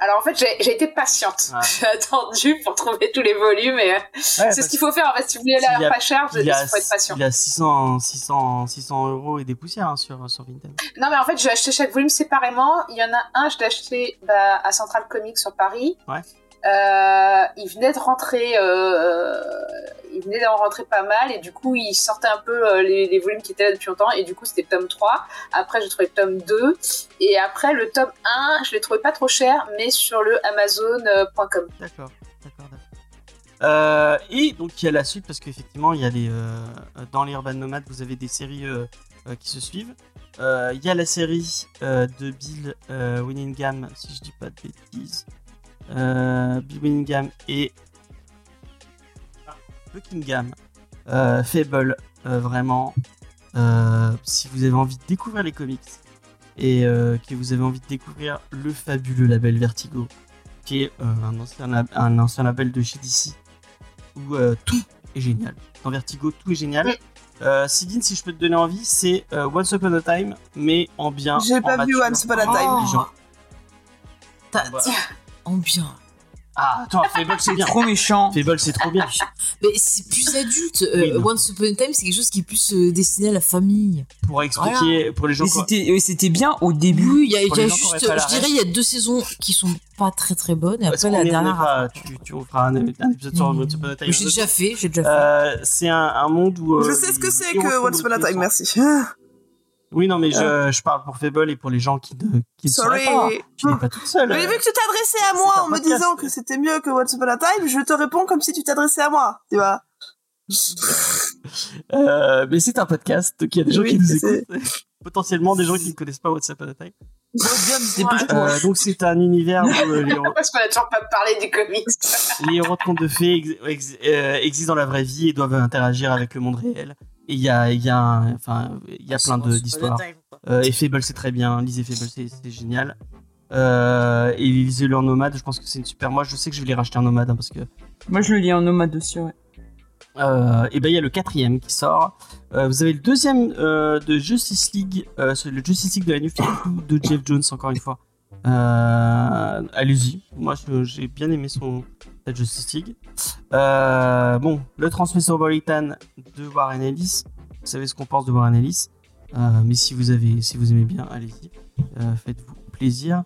Speaker 4: alors en fait, j'ai été patiente.
Speaker 1: Ouais.
Speaker 4: J'ai attendu pour trouver tous les volumes, et euh,
Speaker 1: ouais,
Speaker 4: c'est ce qu'il faut faire. En fait, si vous voulez
Speaker 1: y
Speaker 4: la
Speaker 1: a-
Speaker 4: pas cher, il
Speaker 1: il
Speaker 4: faut être patient.
Speaker 1: il a 600, 600, 600 euros et des poussières hein, sur, sur Vinted.
Speaker 4: Non, mais en fait, j'ai acheté chaque volume séparément. Il y en a un, je l'ai acheté bah, à Central Comics sur Paris.
Speaker 1: Ouais.
Speaker 4: Euh, il venait de rentrer, euh, il venait d'en rentrer pas mal, et du coup, il sortait un peu euh, les, volumes qui étaient là depuis longtemps, et du coup, c'était tome 3. Après, j'ai trouvé tome 2, et après, le tome 1, je l'ai trouvé pas trop cher, mais sur le Amazon.com.
Speaker 1: D'accord, d'accord, d'accord. Et donc il y a la suite parce qu'effectivement il y a les dans les Urban Nomades vous avez des séries qui se suivent. Il y a la série de Bill Winningham si je dis pas de bêtises. Euh, Bill Winningham et Buckingham. Euh, Fable euh, vraiment. Euh, si vous avez envie de découvrir les comics et euh, que vous avez envie de découvrir le fabuleux label Vertigo qui est un, ancien lab- un ancien label de chez DC, où tout est génial. Dans Vertigo, tout est génial.
Speaker 4: Oui.
Speaker 1: Euh, Sigyn, si je peux te donner envie, c'est euh, Once Upon a Time, mais en bien.
Speaker 3: J'ai pas vu Once Upon a Time.
Speaker 2: T'as-
Speaker 1: Bah.
Speaker 2: En bien.
Speaker 1: Ah, attends, Fable, c'est bien.
Speaker 5: Trop méchant.
Speaker 1: Fable, c'est trop bien.
Speaker 2: Mais c'est plus adulte. Euh,
Speaker 1: Oui.
Speaker 2: Once Upon a Time, c'est quelque chose qui est plus euh, destiné à la famille.
Speaker 1: Pour expliquer, pour les gens qui-
Speaker 5: c'était bien au début.
Speaker 2: Oui, il y a, y juste, je dirais, il y a deux saisons qui sont pas très très bonnes, et après la dernière.
Speaker 1: pas- tu, tu feras un, un épisode sur
Speaker 2: Mm.
Speaker 1: Once Upon a Time.
Speaker 2: J'ai déjà fait, j'ai déjà fait.
Speaker 1: Euh, c'est un, un monde où. euh,
Speaker 3: Je sais ce que c'est que Once Upon a Time,
Speaker 1: sens.
Speaker 3: merci.
Speaker 1: Oui, non, mais je, je parle pour Fable et pour les gens qui ne, qui ne sauraient pas. Tu n'es pas toute seule.
Speaker 3: Mais vu que tu t'adressais à moi en me
Speaker 1: podcast.
Speaker 3: disant que c'était mieux que Once Upon a Time, je te réponds comme si tu t'adressais à moi, tu vois.
Speaker 1: Euh, mais c'est un podcast, donc il y a des gens
Speaker 3: Oui,
Speaker 1: qui nous écoutent. Potentiellement des gens qui ne connaissent pas What's Up at a Time. Euh, donc c'est un univers où euh, les, héros,
Speaker 4: Parce qu'on a toujours pas parlé du comics.
Speaker 1: les héros de contes de fées ex- ex- euh, existent dans la vraie vie et doivent interagir avec le monde réel. Et il y a, il y a, un- enfin, il y a plein de- d'histoires. Euh, et Fable c'est très bien, lisez Fable c'est génial. Euh, et lisez-le en nomade, je pense que c'est une super. Moi je sais que je vais les racheter en nomade hein, parce que
Speaker 5: Moi, je le lis en nomade aussi, ouais.
Speaker 1: Euh, et ben il y a le quatrième qui sort. Euh, vous avez le deuxième euh, de Justice League, euh, c'est le Justice League de la New 52 de Jeff Jones encore une fois. Euh, Allez-y, moi j'ai bien aimé son cette Justice League. Euh, bon, le Transmetropolitan de Warren Ellis. Vous savez ce qu'on pense de Warren Ellis. Euh, mais si vous avez, si vous aimez bien, allez-y, Euh, faites-vous plaisir.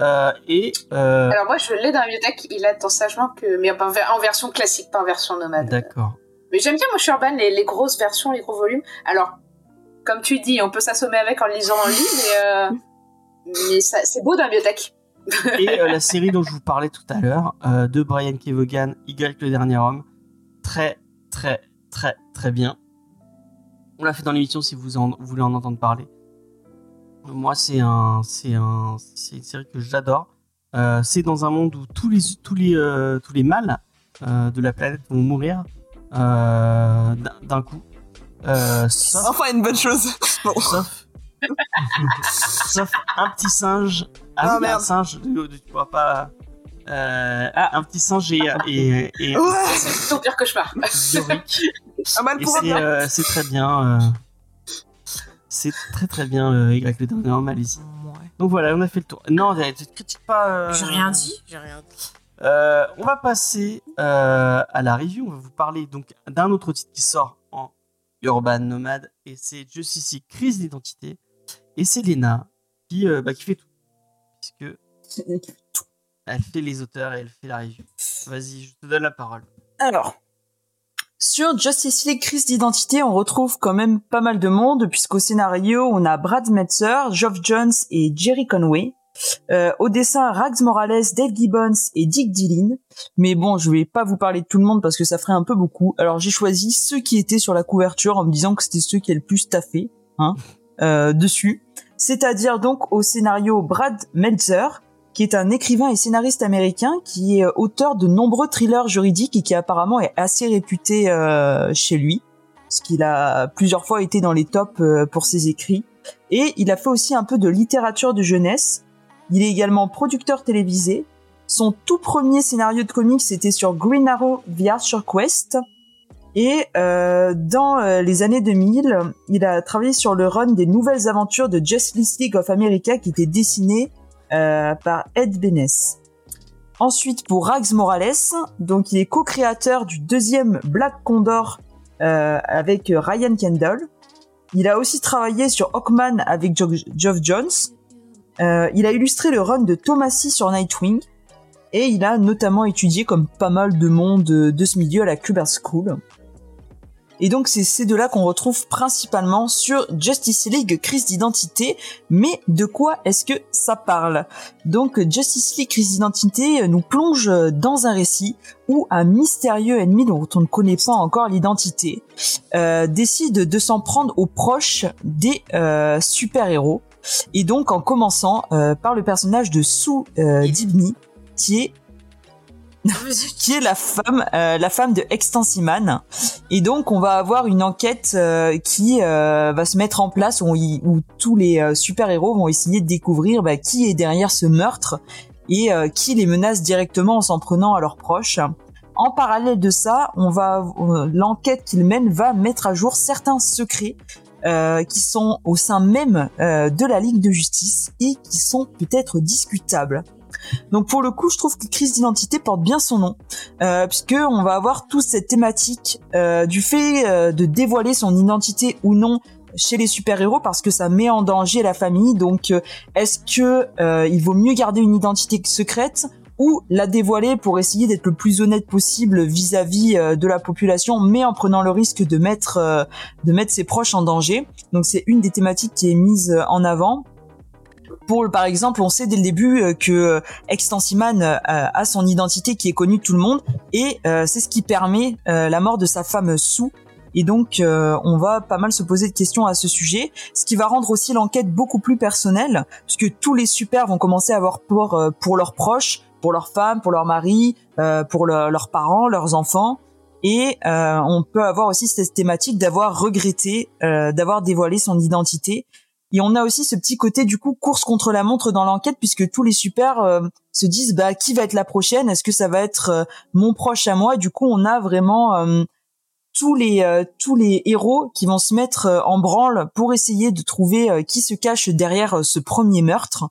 Speaker 1: Euh, et euh,
Speaker 4: Alors moi, je l'ai dans la bibliothèque, il attend sagement que... Mais en ver- en version classique, pas en version nomade.
Speaker 1: d'accord.
Speaker 4: Mais j'aime bien, moi, je suis urbaine, les, les grosses versions, les gros volumes. Alors, comme tu dis, on peut s'assommer avec en le lisant en ligne, mais, euh, mais c'est beau dans la bibliothèque.
Speaker 1: et euh, la série dont je vous parlais tout à l'heure euh, de Brian Kevogan, Y le dernier homme, très très très très bien. On l'a fait dans l'émission si vous en, vous voulez en entendre parler. Moi, c'est un, c'est un, c'est une série que j'adore. Euh, c'est dans un monde où tous les, tous les, euh, tous les mâles euh, de la planète vont mourir euh, d'un- d'un coup. Euh, sauf,
Speaker 3: Enfin, une bonne chose. Bon.
Speaker 1: sauf, sauf un petit singe.
Speaker 3: Ah,
Speaker 1: Ah, oui, un
Speaker 3: merde.
Speaker 1: singe. Tu vois pas. euh, un petit singe et, et, et
Speaker 3: Ouais.
Speaker 4: C'est ton pire cauchemar.
Speaker 1: Yorick.
Speaker 3: Ah
Speaker 1: c'est euh, c'est très bien. euh, c'est très très bien euh, Y le dernier en Malaisie. Donc voilà, on a fait le tour. Non, tu te critiques pas. euh,
Speaker 2: J'ai rien dit, j'ai rien dit.
Speaker 1: Euh, on va passer euh, à la review. On va vous parler donc d'un autre titre qui sort en Urban Nomad et c'est Justice League Crise d'identité. Et c'est Lena qui, euh, bah, qui fait tout. Puisque elle fait les auteurs et elle fait la review. Vas-y, je te donne la parole.
Speaker 5: Alors, sur Justice League Crise d'identité, on retrouve quand même pas mal de monde, puisqu'au scénario, on a Brad Metzer, Geoff Jones et Jerry Conway. Euh, au dessin, Rags Morales, Dave Gibbons et Dick Dillon. Mais bon, je vais pas vous parler de tout le monde parce que ça ferait un peu beaucoup. Alors j'ai choisi ceux qui étaient sur la couverture en me disant que c'était ceux qui étaient le plus taffé hein, dessus. C'est-à-dire donc au scénario Brad Meltzer, qui est un écrivain et scénariste américain qui est euh, auteur de nombreux thrillers juridiques et qui apparemment est assez réputé euh, chez lui, parce qu'il a plusieurs fois été dans les tops euh, pour ses écrits. Et il a fait aussi un peu de littérature de jeunesse. Il est également producteur télévisé. Son tout premier scénario de comics c'était sur Green Arrow Archer Quest. Et euh, dans euh, les années 2000, il a travaillé sur le run des nouvelles aventures de Justice League of America qui étaient dessinées euh, par Ed Benes. Ensuite, pour Rags Morales, donc il est co-créateur du deuxième Black Condor euh, avec Ryan Kendall. Il a aussi travaillé sur Hawkman avec Geoff Jones. Euh, il a illustré le run de Thomasy sur Nightwing. Et il a notamment étudié, comme pas mal de monde de ce milieu, à la Cuber School. Et donc c'est ces deux-là qu'on retrouve principalement sur Justice League Crise d'identité. Mais de quoi est-ce que ça parle? Donc Justice League Crise d'identité nous plonge dans un récit où un mystérieux ennemi dont on ne connaît pas encore l'identité euh, décide de s'en prendre aux proches des euh, super-héros. Et donc en commençant euh, par le personnage de Sue Dibny, qui est qui est la femme, euh, la femme de Extensiman. Et donc, on va avoir une enquête euh, qui euh, va se mettre en place où, où tous les euh, super-héros vont essayer de découvrir bah, qui est derrière ce meurtre et euh, qui les menace directement en s'en prenant à leurs proches. En parallèle de ça, on va euh, l'enquête qu'il mène va mettre à jour certains secrets euh, qui sont au sein même euh, de la Ligue de Justice et qui sont peut-être discutables. Donc pour le coup, je trouve que crise d'identité porte bien son nom, euh, puisque on va avoir toute cette thématique euh, du fait euh, de dévoiler son identité ou non chez les super-héros parce que ça met en danger la famille. Donc euh, est-ce que il vaut mieux garder une identité secrète ou la dévoiler pour essayer d'être le plus honnête possible vis-à-vis euh, de la population, mais en prenant le risque de mettre de mettre ses proches en danger? Donc c'est une des thématiques qui est mise en avant. Pour, par exemple, on sait dès le début euh, que euh, Extensiman euh, a son identité qui est connue de tout le monde et c'est ce qui permet la mort de sa femme Sue. Et donc, on va pas mal se poser de questions à ce sujet, ce qui va rendre aussi l'enquête beaucoup plus personnelle, puisque tous les super vont commencer à avoir peur pour leurs proches, pour leurs femmes, pour leurs maris, pour le- leurs parents, leurs enfants. Et euh, on peut avoir aussi cette thématique d'avoir regretté, euh, d'avoir dévoilé son identité. Et on a aussi ce petit côté du coup course contre la montre dans l'enquête puisque tous les super euh, se disent bah qui va être la prochaine? Est-ce que ça va être euh, mon proche à moi? Du coup on a vraiment euh, tous les tous les héros qui vont se mettre en branle pour essayer de trouver qui se cache derrière ce premier meurtre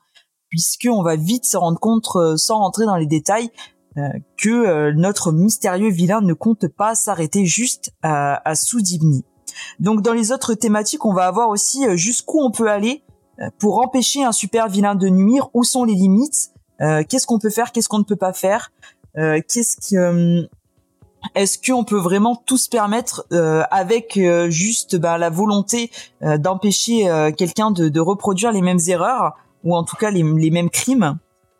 Speaker 5: puisque on va vite se rendre compte sans rentrer dans les détails que notre mystérieux vilain ne compte pas s'arrêter juste à, à Soudibni. Donc dans les autres thématiques, on va avoir aussi euh, jusqu'où on peut aller euh, pour empêcher un super vilain de nuire, où sont les limites, euh, qu'est-ce qu'on peut faire, qu'est-ce qu'on ne peut pas faire, qu'est-ce que est-ce qu'on peut vraiment tout se permettre avec juste bah, la volonté d'empêcher quelqu'un de, reproduire les mêmes erreurs ou en tout cas les mêmes crimes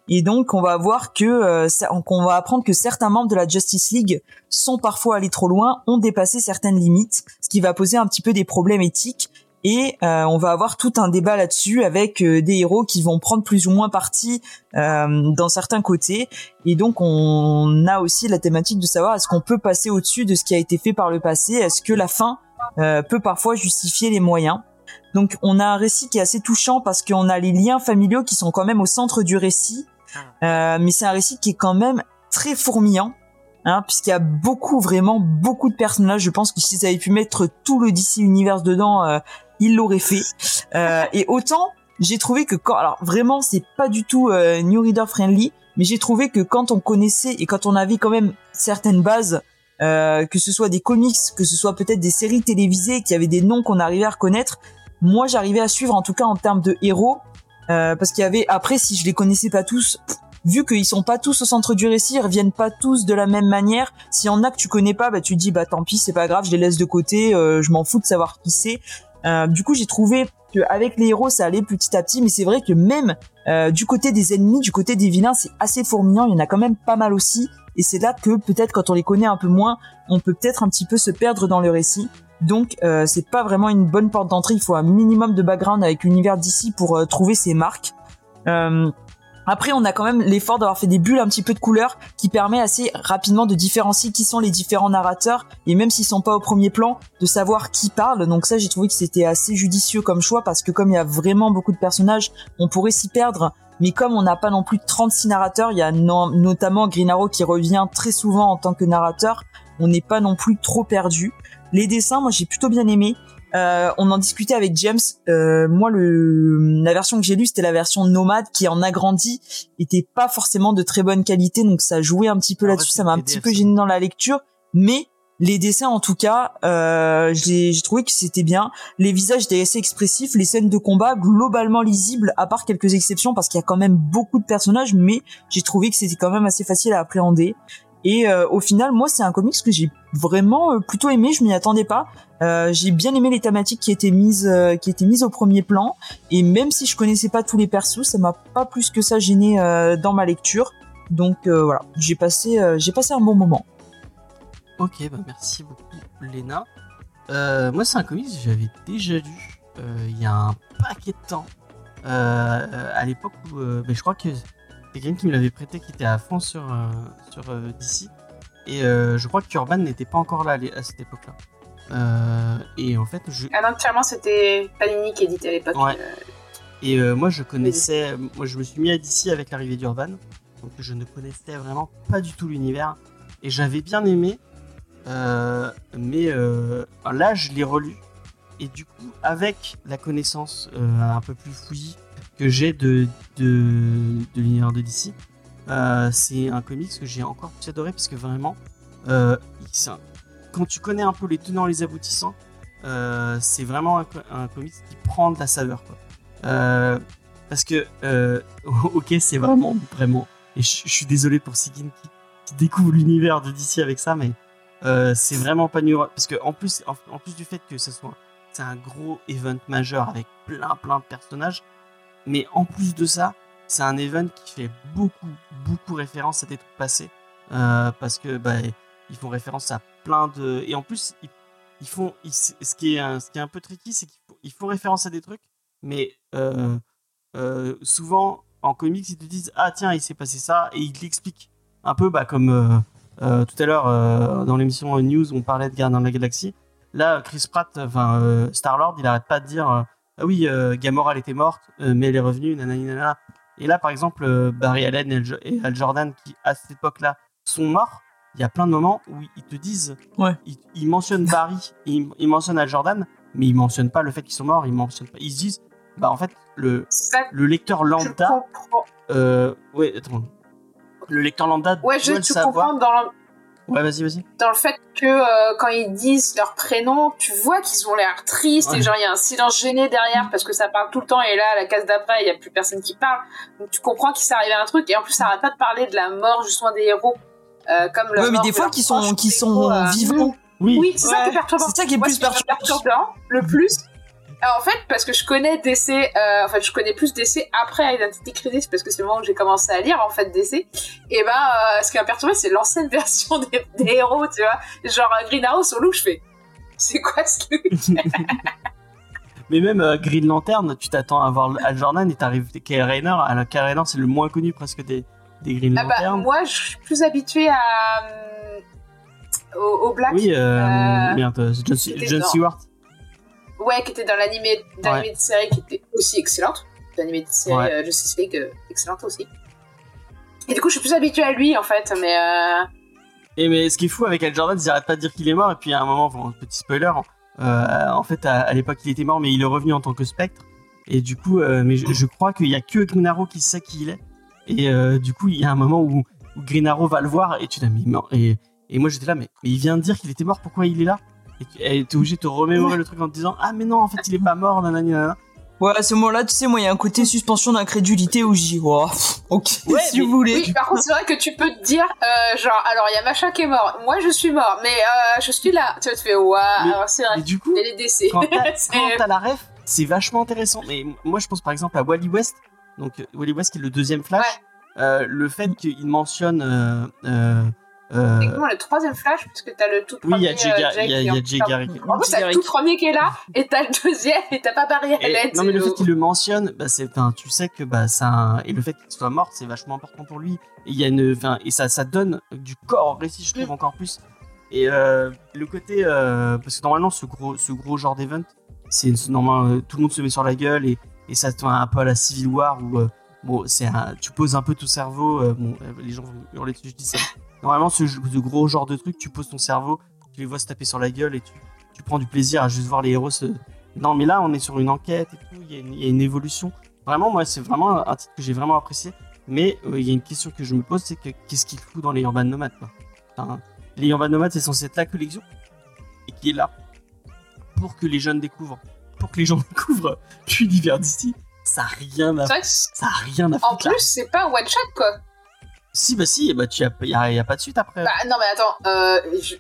Speaker 5: et donc on va voir que euh, qu'on va apprendre que certains membres de la Justice League sont parfois allés trop loin, ont dépassé certaines limites, ce qui va poser un petit peu des problèmes éthiques. Et on va avoir tout un débat là-dessus avec des héros qui vont prendre plus ou moins parti dans certains côtés. Et donc on a aussi la thématique de savoir est-ce qu'on peut passer au-dessus de ce qui a été fait par le passé? Est-ce que la fin peut parfois justifier les moyens? Donc on a un récit qui est assez touchant parce qu'on a les liens familiaux qui sont quand même au centre du récit euh, mais c'est un récit qui est quand même très fourmillant, hein, puisqu'il y a beaucoup, vraiment beaucoup de personnages. Je pense que s'ils avaient pu mettre tout le DC Universe dedans, euh, ils l'auraient fait. Euh, et autant, j'ai trouvé que quand, alors vraiment, c'est pas du tout euh, New Reader friendly, mais j'ai trouvé que quand on connaissait et quand on avait quand même certaines bases, que ce soit des comics, que ce soit peut-être des séries télévisées, qui avaient des noms qu'on arrivait à reconnaître, moi j'arrivais à suivre en tout cas en termes de héros euh, parce qu'il y avait après si je les connaissais pas tous vu qu'ils sont pas tous au centre du récit ils reviennent pas tous de la même manière s'il y en a que tu connais pas bah tu te dis bah tant pis c'est pas grave je les laisse de côté euh, je m'en fous de savoir qui c'est. Euh, du coup j'ai trouvé qu'avec les héros ça allait petit à petit mais c'est vrai que même du côté des ennemis du côté des vilains c'est assez fourmillant il y en a quand même pas mal aussi. Et c'est là que peut-être quand on les connaît un peu moins on peut peut-être un petit peu se perdre dans le récit donc euh, c'est pas vraiment une bonne porte d'entrée. Il faut un minimum de background avec l'univers d'ici pour euh, trouver ses marques. Euh, après, on a quand même l'effort d'avoir fait des bulles un petit peu de couleur qui permet assez rapidement de différencier qui sont les différents narrateurs et même s'ils sont pas au premier plan, de savoir qui parle. Donc ça, j'ai trouvé que c'était assez judicieux comme choix parce que comme il y a vraiment beaucoup de personnages, on pourrait s'y perdre. Mais comme on n'a pas non plus 36 narrateurs, il y a notamment Green Arrow qui revient très souvent en tant que narrateur, on n'est pas non plus trop perdu. Les dessins, moi j'ai plutôt bien aimé. Euh, on en discutait avec James. Euh, moi, le, la version que j'ai lue, c'était la version nomade qui en agrandi, était pas forcément de très bonne qualité, donc ça jouait un petit peu là-dessus. Ça m'a un petit peu gêné dans la lecture, mais les dessins, en tout cas, euh, j'ai trouvé que c'était bien. Les visages étaient assez expressifs, les scènes de combat globalement lisibles, à part quelques exceptions parce qu'il y a quand même beaucoup de personnages, mais j'ai trouvé que c'était quand même assez facile à appréhender. Et euh, au final, moi, c'est un comics que j'ai vraiment euh, plutôt aimé. Je m'y attendais pas. Euh, j'ai bien aimé les thématiques qui étaient mises, qui étaient mises au premier plan. Et même si je connaissais pas tous les persos, ça m'a pas plus que ça gêné dans ma lecture. Donc voilà, j'ai passé, j'ai passé un bon moment.
Speaker 1: Ok, bah merci beaucoup, Léna. moi, c'est un comics que j'avais déjà lu il y a un paquet de temps. à l'époque où, bah, je crois que quelqu'un qui me l'avait prêté qui était à fond sur, euh, sur euh, DC. Et euh, je crois que Urban n'était pas encore là à cette époque-là. et en fait, je...
Speaker 4: Ah non, clairement, c'était Panini qui éditait à l'époque.
Speaker 1: Et moi, je connaissais. Moi, je me suis mis à DC avec l'arrivée d'Urban. Donc, je ne connaissais vraiment pas du tout l'univers. Et j'avais bien aimé. mais là, je l'ai relu. Et du coup, avec la connaissance un peu plus fouillie que j'ai de, de, de l'univers de DC. Euh, c'est un comics que j'ai encore plus adoré parce que vraiment, euh, quand tu connais un peu les tenants les aboutissants, euh, c'est vraiment un, comics qui prend de la saveur. parce que, ok, c'est vraiment, vraiment, et je, suis désolé pour Sigin qui, découvre l'univers de DC avec ça, mais c'est vraiment pas nul. Parce que en plus, en plus du fait que ce soit c'est un gros event majeur avec plein plein de personnages, mais en plus de ça, c'est un event qui fait beaucoup, beaucoup référence à des trucs passés. Euh, parce que bah, ils font référence à plein de. Et en plus, ils, font. ce, qui est un, ce qui est un peu tricky, c'est qu'ils font, référence à des trucs, mais euh, euh, souvent en comics, ils te disent Ah, tiens, il s'est passé ça, et ils l'expliquent. Un peu bah, comme tout à l'heure dans l'émission News, on parlait de Gardien de la Galaxie. Là, Chris Pratt, enfin Star-Lord, il arrête pas de dire ah oui, euh, Gamora elle était morte, euh, mais elle est revenue, nanana. Et là, par exemple, euh, Barry Allen et, Al Jordan, qui à cette époque-là sont morts, il y a plein de moments où ils te disent,
Speaker 5: ouais.
Speaker 1: ils, mentionnent Barry, ils, ils, mentionnent Al Jordan, mais ils mentionnent pas le fait qu'ils sont morts, ils mentionnent pas, ils se disent, bah en fait, le, le lecteur lambda, euh, ouais, attends, le lecteur lambda
Speaker 4: ouais, je, doit le savoir. Dans
Speaker 1: Ouais, vas-y, vas-y.
Speaker 4: Dans le fait que euh, quand ils disent leur prénom, tu vois qu'ils ont l'air tristes et genre il y a un silence gêné derrière parce que ça parle tout le temps et là, à la case d'après, il y a plus personne qui parle. Donc tu comprends qu'il s'est arrivé un truc et en plus, ça arrête pas de parler de la mort justement des héros. Euh, comme le
Speaker 5: ouais, mais des fois qui sont, qui sont euh, vivants.
Speaker 1: Oui,
Speaker 4: oui c'est ça qui est perturbant.
Speaker 5: C'est ça qui est plus
Speaker 4: perturbant. Le plus, en fait, parce que je connais DC, euh, je connais plus DC après Identity Crisis, parce que c'est le moment où j'ai commencé à lire, en fait, DC. Et ben, euh, ce qui m'a perturbé, c'est l'ancienne version des, héros, tu vois. Genre, Green Arrow sur Lou, je fais, c'est quoi ce truc?
Speaker 1: Mais même euh, Green Lantern, tu t'attends à voir Al Jordan et t'arrives Kyle Rayner. Alors Kyle Rayner, c'est le moins connu presque des, des Green
Speaker 4: Ah bah,
Speaker 1: Lantern.
Speaker 4: moi, je suis plus habituée à. euh, au, au Black.
Speaker 1: oui, euh,
Speaker 4: euh,
Speaker 1: merde, euh, John, Stewart.
Speaker 4: Ouais, qui était dans l'animé d'animé de série qui était aussi excellente. L'animé de série
Speaker 1: Ouais.
Speaker 4: euh, Justice League, euh, excellente aussi. Et du coup, je suis plus habituée à lui en fait, mais. Euh...
Speaker 1: Et mais ce qui est fou avec Al Jordan, ils arrêtent pas de dire qu'il est mort. Et puis à un moment, bon, petit spoiler, euh, en fait, à, à l'époque, il était mort, mais il est revenu en tant que spectre. Et du coup, mais je, je crois qu'il y a que Green Arrow qui sait qui il est. Et du coup, il y a un moment où, où Green Arrow va le voir et tu dis, mais mort. Et, et moi, j'étais là, mais, mais il vient de dire qu'il était mort, pourquoi il est là? Et t'es obligé de te remémorer le truc en te disant, ah, mais non, en fait, il est pas mort, nanani, nanana.
Speaker 5: Ouais, à ce moment-là, tu sais, moi, il y a un côté suspension d'incrédulité où je dis, oh, pff, ok,
Speaker 1: Ouais,
Speaker 5: si
Speaker 1: mais-
Speaker 5: vous voulez.
Speaker 4: Oui, par contre, c'est vrai que tu peux te dire, euh, genre, alors il y a machin qui est mort, moi je suis mort, mais euh, je suis là. Tu vois, tu fais, waouh,
Speaker 1: Mais-
Speaker 4: alors c'est vrai,
Speaker 1: Et du coup,
Speaker 4: et les décès.
Speaker 1: quand t'as la ref, c'est vachement intéressant. Mais moi, je pense par exemple à Wally West. Donc, Wally West qui est le deuxième Flash. Euh, le fait qu'il mentionne. Euh, euh, euh,
Speaker 4: Techniquement, le troisième flash, puisque t'as le tout
Speaker 1: oui,
Speaker 4: premier.
Speaker 1: il y a Jay,
Speaker 4: euh,
Speaker 1: Gar- il y a-
Speaker 4: est
Speaker 1: Jay Garrick.
Speaker 4: En plus, t'as le tout premier qui est là, et t'as le deuxième, et t'as pas
Speaker 1: Et-
Speaker 4: l'aide.
Speaker 1: non mais le fait qu'il le mentionne, bah, c'est, enfin, tu sais que bah ça et le fait qu'il soit mort, c'est vachement important pour lui. Et il y a une, et ça, ça donne du corps au récit, je trouve
Speaker 4: Mm.
Speaker 1: encore plus. Et euh, le côté, euh, parce que normalement ce gros, ce gros genre d'event, c'est normalement euh, tout le monde se met sur la gueule et, et ça te un peu à la Civil War où euh, bon, c'est un- tu poses un peu ton cerveau. euh, bon, euh, les gens vont hurler dessus, je dis ça. Normalement ce, ce gros genre de truc, tu poses ton cerveau, tu les vois se taper sur la gueule et tu, tu prends du plaisir à juste voir les héros se, non, mais là, on est sur une enquête et tout, il y, a une- il y a une évolution. Vraiment, moi, c'est vraiment un titre que j'ai vraiment apprécié. Mais euh, il y a une question que je me pose, c'est que qu'est-ce qu'il fout dans les Urban Nomades quoi Enfin, Les Urban Nomades, c'est censé être la collection et qui est là pour que les jeunes découvrent, pour que les gens découvrent l'univers d'ici. Ça a rien à, ça a rien à
Speaker 4: en plus, c'est pas un one shot quoi.
Speaker 1: Si, bah si, bah tu y a, y a- y a pas de suite après.
Speaker 4: Bah non, mais attends, euh, je-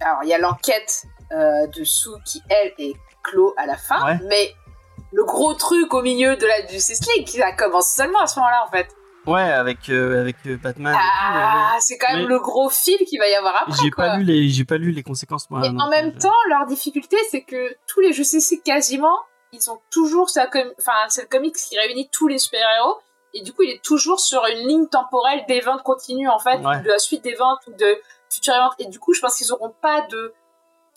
Speaker 4: alors il y a l'enquête euh, de Sue qui, elle, est clos à la fin,
Speaker 1: Ouais.
Speaker 4: mais le gros truc au milieu de la Justice League, ça commence seulement à ce moment-là en fait.
Speaker 1: Ouais, avec euh, avec euh, Batman.
Speaker 4: Ah, c'est quand même
Speaker 1: Mais-
Speaker 4: le gros fil qu'il va y avoir après
Speaker 1: J'ai pas lu les, j'ai pas lu les conséquences moi.
Speaker 4: Et
Speaker 1: donc,
Speaker 4: en même temps, leur difficulté, c'est que tous les Justice League, quasiment, ils ont toujours com- enfin, c'est le comics qui réunit tous les super-héros. Et du coup, il est toujours sur une ligne temporelle d'événements continus, en fait,
Speaker 1: Ouais.
Speaker 4: de la suite des ventes ou de futurs événements. Et du coup, je pense qu'ils auront pas de,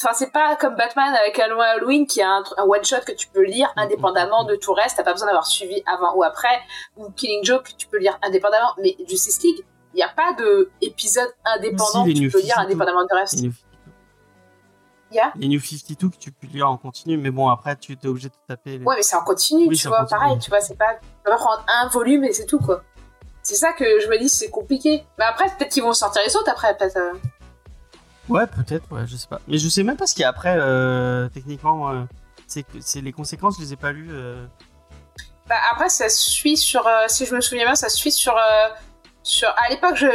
Speaker 4: enfin, c'est pas comme Batman avec Halloween, qui a un, un one-shot que tu peux lire indépendamment de tout reste. T'as pas besoin d'avoir suivi avant ou après. Ou Killing Joke, que tu peux lire indépendamment. Mais Justice League, il n'y a pas de épisode indépendant
Speaker 1: Si,
Speaker 4: que tu peux lire
Speaker 1: 52.
Speaker 4: indépendamment du reste.
Speaker 1: les New
Speaker 4: Il y a?
Speaker 1: Les New 52 que tu peux lire en continu, mais bon, après, tu es obligé de taper. Les...
Speaker 4: Ouais, mais c'est en continu,
Speaker 1: Oui,
Speaker 4: tu vois,
Speaker 1: continu.
Speaker 4: pareil, tu vois, c'est pas. Peux pas prendre un volume et c'est tout, quoi. C'est ça que je me dis, c'est compliqué. Mais après, peut-être qu'ils vont sortir les autres après, peut-être. euh.
Speaker 1: Ouais, peut-être, ouais, je sais pas. Mais je sais même pas ce qu'il y a après, euh, techniquement. euh, c'est les conséquences, je les ai pas lues. euh.
Speaker 4: Bah, après, ça suit sur. si je me souviens bien, ça suit sur. sur... À l'époque, je.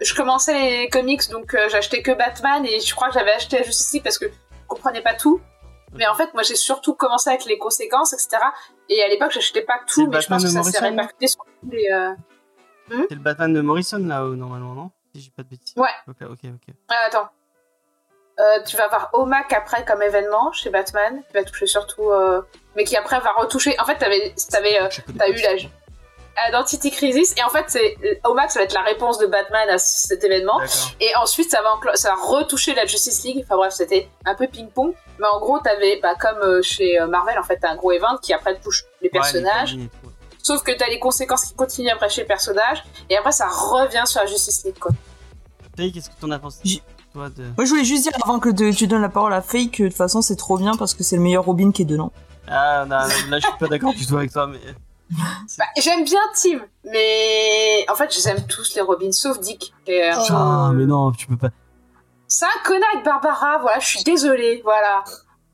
Speaker 4: Je commençais les comics, donc j'achetais que Batman et je crois que j'avais acheté Justice League parce que je comprenais pas tout. Mais en fait, moi, j'ai surtout commencé avec les conséquences, etc. Et à l'époque, j'achetais pas tout, mais je pense
Speaker 1: Batman
Speaker 4: que
Speaker 1: de
Speaker 4: ça s'est répercuté sur tous les. euh,
Speaker 1: C'est le Batman de Morrison, là, euh, normalement, non? Si j'ai pas de bêtises.
Speaker 4: Ouais.
Speaker 1: Ok, ok, ok.
Speaker 4: Ah, attends. Euh, tu vas avoir Omac après comme événement chez Batman, qui va toucher surtout. euh, mais qui après va retoucher. En fait, t'avais, t'avais, euh, t'as eu la Identity Crisis, et en fait, c'est Omac, ça va être la réponse de Batman à cet événement. Et ensuite, ça va, ça va retoucher la Justice League. Enfin bref, c'était un peu ping-pong. Mais en gros, t'avais, bah, comme euh, chez euh, Marvel, en fait, t'as un gros event qui après touche les
Speaker 1: Ouais, les
Speaker 4: personnages. Sauf que t'as les conséquences qui continuent après chez le personnage. Et après, ça revient sur la Justice League, quoi.
Speaker 1: Faye, qu'est-ce que t'en as pensé Toi, de...
Speaker 5: Moi, je voulais juste dire avant que de- tu donnes la parole à Faye que de toute façon, c'est trop bien parce que c'est le meilleur Robin qui est dedans.
Speaker 1: Ah, non, là, je suis pas d'accord du tout avec toi, mais.
Speaker 4: Bah, j'aime bien Tim, mais en fait, j'aime tous les Robins, sauf Dick. peu-
Speaker 1: Ah, mais non, tu peux pas.
Speaker 4: C'est un connard avec Barbara, voilà, je suis désolée, voilà.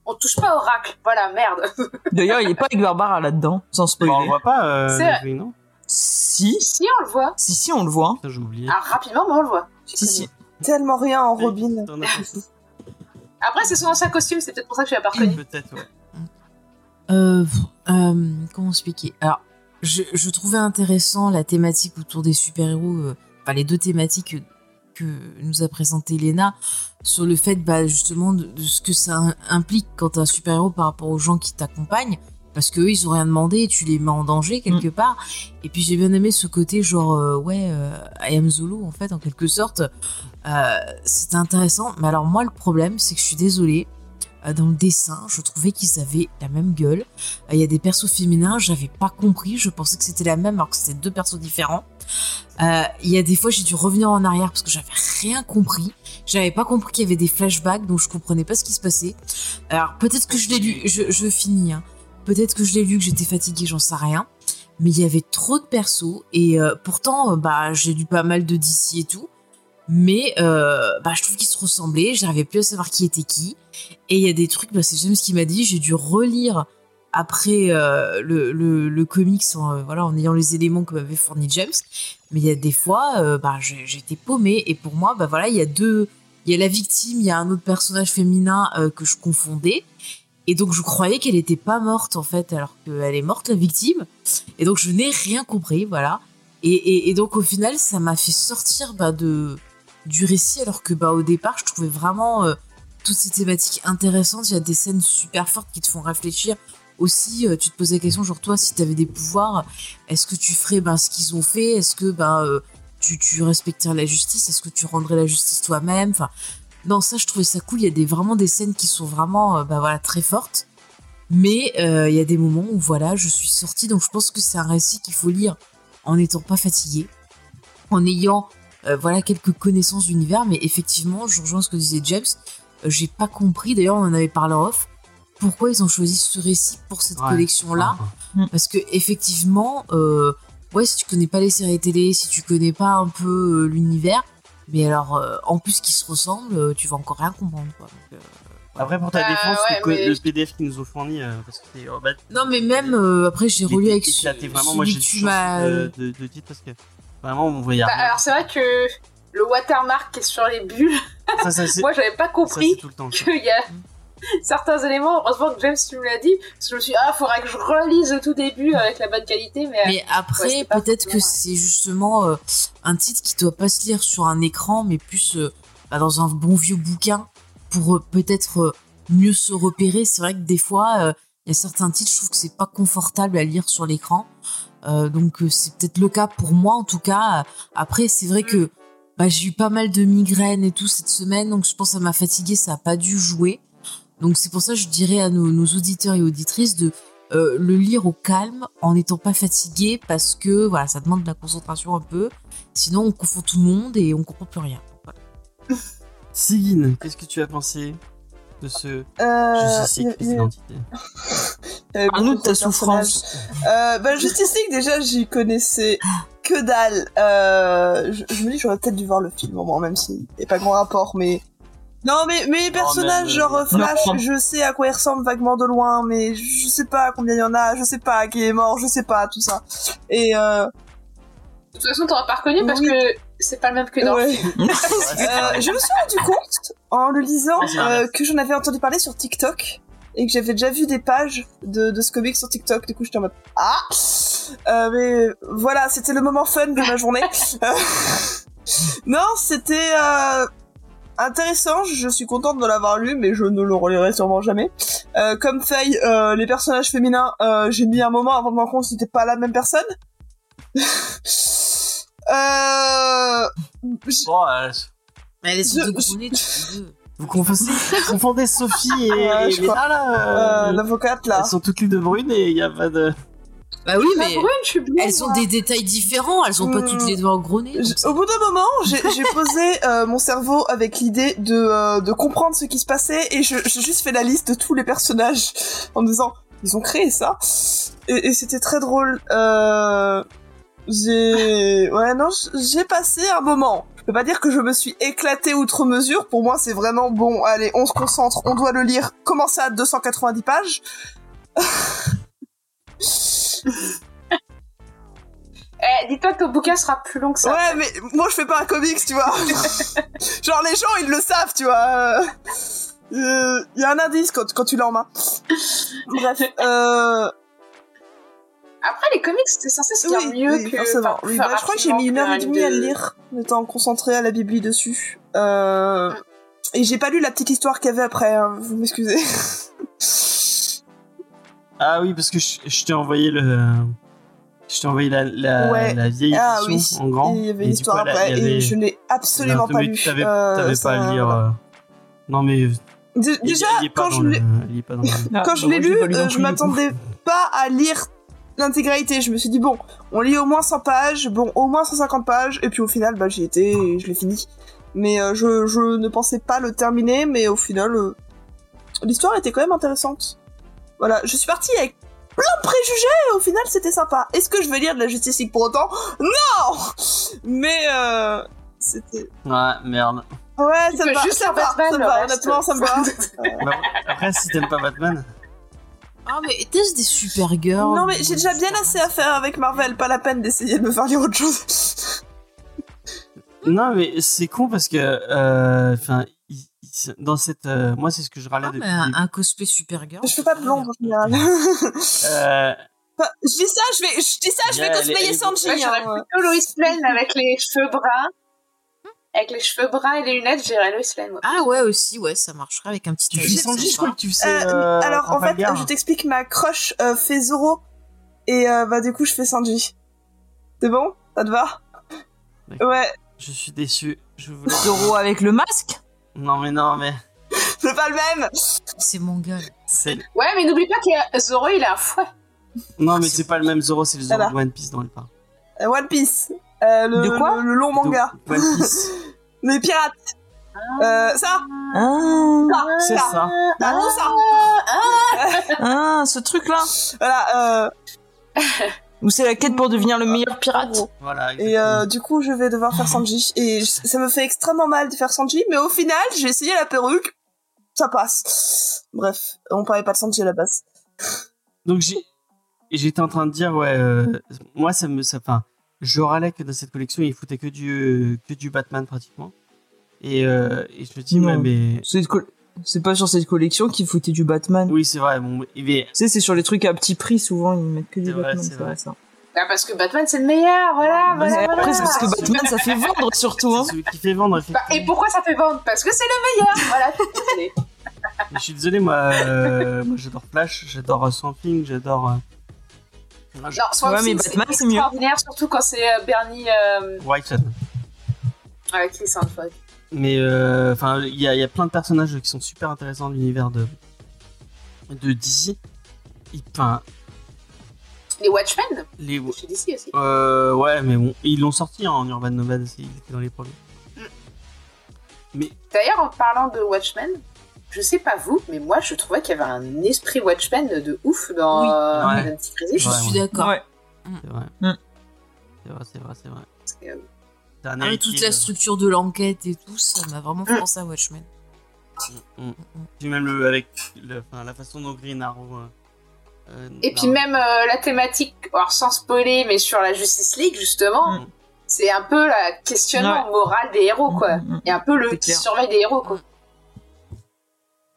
Speaker 4: On touche pas Oracle, voilà, merde.
Speaker 5: D'ailleurs, il est pas avec Barbara là-dedans, sans
Speaker 1: on le
Speaker 5: spoiler.
Speaker 1: voit pas, euh, non?
Speaker 5: Si,
Speaker 4: si, on le voit.
Speaker 5: si, si, on le voit.
Speaker 1: Putain, j'ai oublié.
Speaker 4: Ah, rapidement, mais on le voit.
Speaker 5: Si, si.
Speaker 3: Tellement rien en Robin.
Speaker 4: Après, c'est son ancien costume, c'est peut-être pour ça que je l'ai pas reconnu.
Speaker 1: Peut-être, ouais.
Speaker 2: Euh, euh, comment expliquer? Alors, je, je trouvais intéressant la thématique autour des super-héros, euh, enfin les deux thématiques que nous a présenté Lena sur le fait bah, justement de, ce que ça implique quand t'es un super-héros par rapport aux gens qui t'accompagnent parce qu'eux ils ont rien demandé et tu les mets en danger quelque mm. part. Et puis j'ai bien aimé ce côté genre euh, ouais euh, I am Zulu en fait en quelque sorte. Euh, c'était intéressant. Mais alors moi le problème c'est que je suis désolée dans le dessin, je trouvais qu'ils avaient la même gueule. Il y a des persos féminins, j'avais pas compris, je pensais que c'était la même alors que c'était deux persos différents. Euh, il y a des fois, j'ai dû revenir en arrière parce que j'avais rien compris. J'avais pas compris qu'il y avait des flashbacks, donc je comprenais pas ce qui se passait. Alors peut-être que je l'ai lu, je, finis. Peut-être que je l'ai lu, que j'étais fatiguée, j'en sais rien. Mais il y avait trop de persos et euh, pourtant, bah j'ai lu pas mal de DC et tout mais euh, bah, je trouve qu'ils se ressemblaient, j'arrivais plus à savoir qui était qui. Et il y a des trucs, bah, c'est James qui m'a dit, j'ai dû relire après euh, le, le, le, comics en, euh, voilà, en ayant les éléments que m'avait fourni James. Mais il y a des fois, bah, j'étais paumée. Et pour moi, bah, voilà, il y a deux... Il y a la victime, il y a un autre personnage féminin que je confondais. Et donc je croyais qu'elle était pas morte en fait, alors qu'elle est morte la victime. Et donc je n'ai rien compris, voilà. Et, et, et, donc au final, ça m'a fait sortir bah, de du récit, alors que bah, au départ, je trouvais vraiment euh, toutes ces thématiques intéressantes. Il y a des scènes super fortes qui te font réfléchir. Aussi, euh, tu te posais la question, genre toi, si tu avais des pouvoirs, est-ce que tu ferais ben, ce qu'ils ont fait? Est-ce que ben, euh, tu, tu respecterais la justice? Est-ce que tu rendrais la justice toi-même? Enfin, non, ça, je trouvais ça cool. Il y a des, vraiment des scènes qui sont vraiment ben, voilà, très fortes. Mais il y a des moments où voilà, je suis sortie. Donc je pense que c'est un récit qu'il faut lire en n'étant pas fatigué, en ayant euh, voilà quelques connaissances d'univers, mais effectivement, je rejoins ce que disait James. Euh, j'ai pas compris, d'ailleurs, on en avait parlé off, pourquoi ils ont choisi ce récit pour cette collection-là. Mm. Parce que, effectivement, euh, ouais, si tu connais pas les séries télé, si tu connais pas un peu l'univers, mais alors, en plus qu'ils se ressemblent, tu vas encore rien comprendre. Quoi.
Speaker 1: après, pour ta bah, défense, le, PDF qu'ils nous ont fourni, parce que oh, bah,
Speaker 2: Non, mais même après, j'ai relu avec.
Speaker 1: vraiment, moi, j'ai tu m'as. De, de, de titre parce que Vraiment, on voyait
Speaker 4: bah, Alors, c'est vrai que le watermark qui est sur les bulles, moi, j'avais pas compris qu'il y a certains éléments. Heureusement que James, tu me l'as dit. Parce que je me suis dit, ah, faudrait que je relise au tout début avec la bonne qualité. Mais,
Speaker 2: mais après, peut-être que c'est justement euh, un titre qui doit pas se lire sur un écran, mais plus euh, bah, dans un bon vieux bouquin pour euh, peut-être mieux se repérer. C'est vrai que des fois, il y a certains titres, je trouve que c'est pas confortable à lire sur l'écran. Euh, donc euh, c'est peut-être le cas pour moi en tout cas. Après c'est vrai que bah, j'ai eu pas mal de migraines et tout cette semaine, donc je pense que ça m'a fatigué, ça a pas dû jouer. Donc c'est pour ça que je dirais à nos, auditeurs et auditrices de euh, le lire au calme en n'étant pas fatigué parce que voilà ça demande de la concentration un peu. Sinon on confond tout le monde et on comprend plus rien.
Speaker 1: Voilà. Sigine, qu'est-ce que tu as pensé? De ce
Speaker 3: euh, Justice identité
Speaker 5: Parle-nous de ta souffrance.
Speaker 3: Euh, bah, Justice League, déjà, j'y connaissais que dalle. Euh, je, me dis, j'aurais peut-être dû voir le film, moi, même s'il n'y a pas grand rapport, mais... Non, mais mes personnages, genre Flash, je sais à quoi ils ressemblent vaguement de loin, mais je sais pas combien il y en a, je sais pas qui est mort, je sais pas, tout ça. Et euh...
Speaker 4: De toute façon, t'auras pas reconnu parce que c'est pas le même que dans le film.
Speaker 3: euh, je me suis rendu compte, en le lisant, euh, que j'en avais entendu parler sur TikTok et que j'avais déjà vu des pages de, de ce comic sur TikTok. Du coup, j'étais en mode ah. Euh, mais voilà, c'était le moment fun de ma journée. non, c'était euh, intéressant. Je suis contente de l'avoir lu, mais je ne le relirai sûrement jamais. Euh, comme Faye, euh, les personnages féminins, euh, j'ai mis un moment avant de me rendre compte que c'était pas la même personne. euh...
Speaker 1: Euh...
Speaker 2: Mais elles sont
Speaker 1: Vous confondez, confondez Sophie et,
Speaker 3: euh,
Speaker 1: et Léna,
Speaker 3: là, euh, l'avocate là.
Speaker 1: Elles sont toutes les deux brunes et il y a pas de.
Speaker 2: Bah oui, mais elles ont des détails différents, elles ont pas toutes les deux en gros nez.
Speaker 3: Au bout d'un moment, j'ai posé euh, mon cerveau avec l'idée de, euh, de comprendre ce qui se passait et j'ai juste fait la liste de tous les personnages en me disant ils ont créé ça et, et c'était très drôle. Euh, j'ai ouais non j'ai passé un moment. Je peux pas dire que je me suis éclaté outre mesure. Pour moi, c'est vraiment bon. Allez, on se concentre, on doit le lire. Commencer à 290 pages.
Speaker 4: Eh, dis-toi que ton bouquin sera plus long que ça.
Speaker 3: Ouais, mais moi je fais pas un comics, tu vois. Genre les gens ils le savent, tu vois. Il euh, y a un indice quand, quand tu l'as en main. Bref. Euh...
Speaker 4: Après, les comics, c'était censé se lire
Speaker 3: Oui,
Speaker 4: mieux
Speaker 3: oui,
Speaker 4: que.
Speaker 3: forcément.
Speaker 4: enfin,
Speaker 3: Oui, bah, je crois que j'ai mis une heure et demie à le lire, en étant concentrée à la bibli dessus. Euh...
Speaker 4: Mm.
Speaker 3: Et j'ai pas lu la petite histoire qu'il y avait après, hein, vous m'excusez.
Speaker 1: Ah oui, parce que je, je t'ai envoyé le. Je t'ai envoyé la, la,
Speaker 3: Ouais.
Speaker 1: la vieille
Speaker 3: Ah
Speaker 1: édition
Speaker 3: oui,
Speaker 1: en grand.
Speaker 3: Et il y avait
Speaker 1: Et
Speaker 3: une
Speaker 1: du
Speaker 3: histoire
Speaker 1: coup, elle a-
Speaker 3: après,
Speaker 1: avait-
Speaker 3: et je n'ai absolument
Speaker 1: Non,
Speaker 3: pas lu.
Speaker 1: T'avais
Speaker 3: Euh,
Speaker 1: pas à lire. euh, Non, mais. Il-
Speaker 3: Déjà,
Speaker 1: il
Speaker 3: quand je l'ai
Speaker 1: le.
Speaker 3: Lu, euh, je m'attendais pas à lire l'intégralité. Je me suis dit, bon, on lit au moins 100 pages, bon, au moins 150 pages, et puis au final, bah, j'y étais et je l'ai fini. Mais euh, je, je ne pensais pas le terminer, mais au final, euh, l'histoire était quand même intéressante. Voilà, je suis partie avec plein de préjugés, et au final, c'était sympa. Est-ce que je vais lire de la Justice League pour autant? Non Mais, euh, c'était...
Speaker 1: Ouais, merde.
Speaker 3: Ouais,
Speaker 4: Tu
Speaker 3: ça me
Speaker 4: peux
Speaker 3: va,
Speaker 4: juste
Speaker 3: ça me va,
Speaker 4: Batman,
Speaker 3: ça me va, honnêtement, ça me va.
Speaker 1: Bah, après, si t'aimes pas Batman.
Speaker 2: Ah, mais était-ce des super girls
Speaker 3: Non mais j'ai déjà bien assez à faire avec Marvel, pas la peine d'essayer de me faire lire autre chose.
Speaker 1: Non, mais c'est con parce que. euh, Enfin, dans cette. euh, moi, c'est ce que je râlais
Speaker 2: Ah,
Speaker 1: depuis.
Speaker 2: un, cosplay super girl.
Speaker 3: Je fais pas de blonde en général.
Speaker 1: Euh,
Speaker 3: Enfin, je dis ça, je vais, je dis ça, je vais cosplayer Sanji.
Speaker 4: Moi, j'aurais
Speaker 3: hein.
Speaker 4: plutôt Lois Lane avec les cheveux bruns. Avec les cheveux bruns et les lunettes, j'irais Lois Lane.
Speaker 2: Ah ouais, aussi, ouais, ça marcherait avec un petit
Speaker 1: tu fais
Speaker 2: c'est
Speaker 1: Sanji, je
Speaker 2: sympa.
Speaker 1: crois que tu faisais.
Speaker 3: Euh,
Speaker 1: euh,
Speaker 3: alors en fait,
Speaker 1: Trafalgar.
Speaker 3: je t'explique, ma crush euh, fait Zoro et euh, bah du coup je fais Sanji. C'est bon? Ça te va? Ouais,
Speaker 1: Je suis déçu. Je voulais.
Speaker 5: Zoro avec le masque?
Speaker 1: Non, mais non, mais.
Speaker 3: c'est pas le même.
Speaker 2: C'est mon gars.
Speaker 4: Ouais, mais n'oublie pas que Zoro, il a un fouet.
Speaker 1: Non, mais c'est pas le même Zoro, c'est le Zoro de One Piece dans le parc.
Speaker 3: Euh, One Piece, Euh, le,
Speaker 5: De quoi
Speaker 3: le, le long manga,
Speaker 1: De
Speaker 3: les pirates. Euh, ça,
Speaker 5: Ah,
Speaker 1: C'est ça.
Speaker 3: ah, tout ça.
Speaker 5: ah ce truc-là
Speaker 3: Voilà. Euh,
Speaker 5: Ou c'est la quête pour devenir le meilleur pirate
Speaker 1: Voilà.
Speaker 3: Et euh, du coup, je vais devoir faire Sanji. Et ça me fait extrêmement mal de faire Sanji, mais au final, j'ai essayé la perruque. Ça passe. Bref, on parlait pas de Sanji à la base.
Speaker 1: Donc j'ai. J'étais en train de dire, ouais, euh, moi ça me. Ça, enfin, je râlais que dans cette collection, il foutait que du, que du Batman pratiquement. Et, euh, et je me dis,
Speaker 5: Non.
Speaker 1: ouais, mais.
Speaker 5: C'est pas sur cette collection qu'ils foutaient du Batman.
Speaker 1: Oui, c'est vrai, bon, mais
Speaker 5: Tu sais, c'est sur les trucs à petit prix, souvent, ils mettent que du
Speaker 1: vrai,
Speaker 5: Batman,
Speaker 1: c'est vrai.
Speaker 5: vrai ça.
Speaker 4: Ah, parce que Batman, c'est le meilleur, voilà, voilà, voilà.
Speaker 5: après, c'est parce que Batman, ça fait vendre surtout, hein.
Speaker 1: c'est celui qui fait vendre,
Speaker 4: Bah, et pourquoi ça fait vendre? Parce que c'est le meilleur, voilà.
Speaker 1: Je suis désolé, moi, euh, moi j'adore Flash, j'adore euh, Swamp Thing, euh,
Speaker 4: Non, Swamp
Speaker 5: Ouais, mais
Speaker 4: Thing,
Speaker 5: Batman,
Speaker 4: c'est
Speaker 5: c'est mieux.
Speaker 4: extraordinaire, surtout quand c'est euh, Bernie euh,
Speaker 1: Whitehead.
Speaker 4: avec Chris Hemsworth.
Speaker 1: Mais euh, enfin, il y, a- il y a plein de personnages qui sont super intéressants dans l'univers de de DC. Enfin,
Speaker 4: Les Watchmen,
Speaker 1: les
Speaker 4: chez DC aussi.
Speaker 1: euh, ouais, mais bon, ils l'ont sorti hein, en Urban Nomad aussi, il était dans les premiers. Mais
Speaker 4: D'ailleurs, en parlant de Watchmen, je sais pas vous, mais moi je trouvais qu'il y avait un esprit Watchmen de ouf dans
Speaker 2: Oui.
Speaker 4: euh,
Speaker 1: Ouais.
Speaker 2: Je
Speaker 1: Ouais,
Speaker 2: suis d'accord.
Speaker 5: Ouais.
Speaker 1: c'est vrai.
Speaker 5: Mm.
Speaker 1: C'est vrai, c'est vrai, c'est vrai.
Speaker 4: Euh,
Speaker 1: C'est un
Speaker 2: Ah,
Speaker 1: héritier
Speaker 2: toute la structure de l'enquête et tout, ça m'a vraiment fait penser à Watchmen.
Speaker 1: Mm. Puis même le, avec le, enfin, la façon dont Green Arrow. euh, euh,
Speaker 4: Et puis même euh, la thématique, alors sans spoiler, mais sur la Justice League justement,
Speaker 1: Mm.
Speaker 4: c'est un peu la questionnement moral des héros quoi.
Speaker 5: Mm, mm,
Speaker 4: Et un peu le
Speaker 5: C'est
Speaker 4: qui surveille des héros quoi.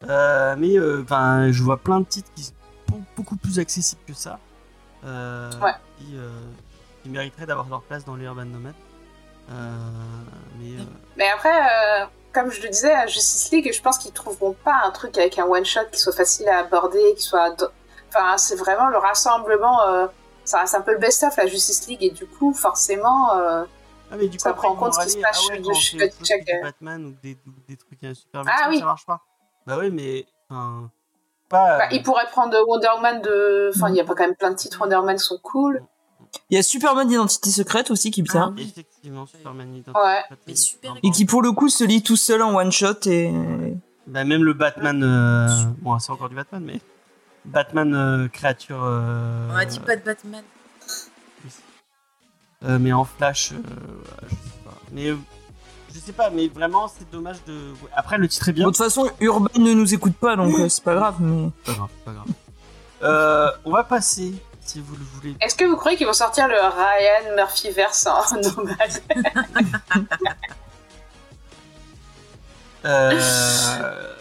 Speaker 1: Euh, mais euh, enfin, je vois plein de titres qui sont be- beaucoup plus accessibles que ça, euh,
Speaker 4: Ouais.
Speaker 1: qui, qui mériteraient d'avoir leur place dans les Urban Nomad. Mais
Speaker 4: Mais après, comme je le disais, à Justice League, je pense qu'ils trouveront pas un truc avec un one shot qui soit facile à aborder, qui soit, enfin c'est vraiment le rassemblement. ça reste un peu le best-of la Justice League et du coup forcément.
Speaker 1: ah, mais du
Speaker 4: Ça prend en compte ce qui se passe
Speaker 1: ah ouais,
Speaker 4: chez-
Speaker 1: Batman ou des, ou des trucs super
Speaker 4: Ah oui.
Speaker 1: ça marche pas. Bah oui, mais enfin, pas.
Speaker 4: bah, ils pourraient prendre Wonder Woman de. Enfin, il y a pas quand même plein de titres Wonder Woman qui sont cool.
Speaker 5: Il y a Superman d'identité secrète aussi qui est bien.
Speaker 2: Ah.
Speaker 1: Effectivement, Superman Identity
Speaker 4: Ouais.
Speaker 2: Super
Speaker 1: important.
Speaker 5: Et qui pour le coup se lit tout seul en one shot et
Speaker 1: Bah, même le Batman. euh, Bon, c'est encore du Batman, mais. Batman euh, créature. euh,
Speaker 2: On a dit pas de Batman.
Speaker 1: Euh, mais en flash, euh, je sais pas. Mais euh, je sais pas, mais vraiment, c'est dommage de. Après, le titre est bien.
Speaker 5: De toute façon Urban ne nous écoute pas donc euh, c'est pas grave mais
Speaker 1: Pas grave, pas grave. Euh, on va passer, si vous le voulez.
Speaker 4: Est-ce que vous croyez qu'ils vont sortir le Ryan Murphy verse en nomade
Speaker 1: Euh...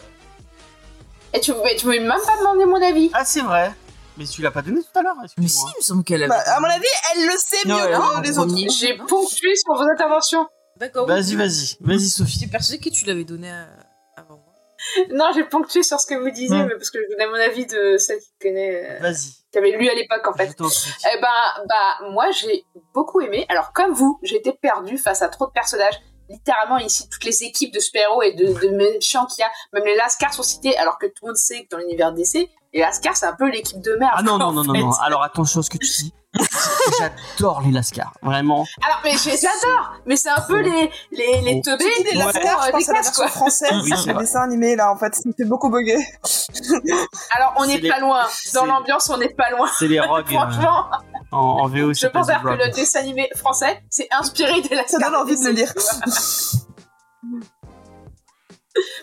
Speaker 4: Et tu, tu m'as même pas demandé mon avis.
Speaker 1: Ah, c'est vrai. Mais tu l'as pas donné tout à l'heure,
Speaker 2: Mais si, il me semble qu'elle avait.
Speaker 6: Bah, à mon avis, elle le sait mieux que les autres.
Speaker 4: J'ai ponctué sur vos interventions.
Speaker 2: D'accord.
Speaker 1: Vas-y, vas-y, vas-y, Sophie.
Speaker 2: J'étais persuadée que tu l'avais donné à- avant moi.
Speaker 4: Non, j'ai ponctué sur ce que vous disiez, mais parce que je donnais mon avis de celle qui connaît, euh,
Speaker 1: Vas-y.
Speaker 4: qui avait lu à l'époque en fait.
Speaker 1: Prie.
Speaker 4: Eh ben, bah, moi, j'ai beaucoup aimé. Alors, comme vous, j'étais perdue face à trop de personnages. Littéralement, ici, toutes les équipes de super-héros et de, de méchants qu'il y a, même les Lascars sont cités, alors que tout le monde sait que dans l'univers DC, les Lascars, c'est un peu l'équipe de merde.
Speaker 1: Ah non, non,
Speaker 4: en
Speaker 1: non, non, non. Alors attention à ce que tu dis. J'adore les Lascars, vraiment.
Speaker 4: Alors, mais je les adore! Mais c'est un peu les, les, les
Speaker 1: Oh.
Speaker 4: teubés qui
Speaker 6: Lascars,
Speaker 4: font, euh,
Speaker 6: je
Speaker 4: des
Speaker 6: la
Speaker 4: classes,
Speaker 6: version
Speaker 4: quoi.
Speaker 6: française,
Speaker 1: Oui, c'est
Speaker 6: le dessin animé là en fait, ça me fait beaucoup bugger.
Speaker 4: Alors, on n'est
Speaker 1: les-
Speaker 4: pas loin. Dans l'ambiance, on n'est pas loin.
Speaker 1: C'est les rogues euh,
Speaker 4: Franchement,
Speaker 1: en, en VO.
Speaker 4: je pense
Speaker 1: des
Speaker 4: que le dessin animé français, c'est inspiré des Lascars.
Speaker 6: Ça donne envie de le lire.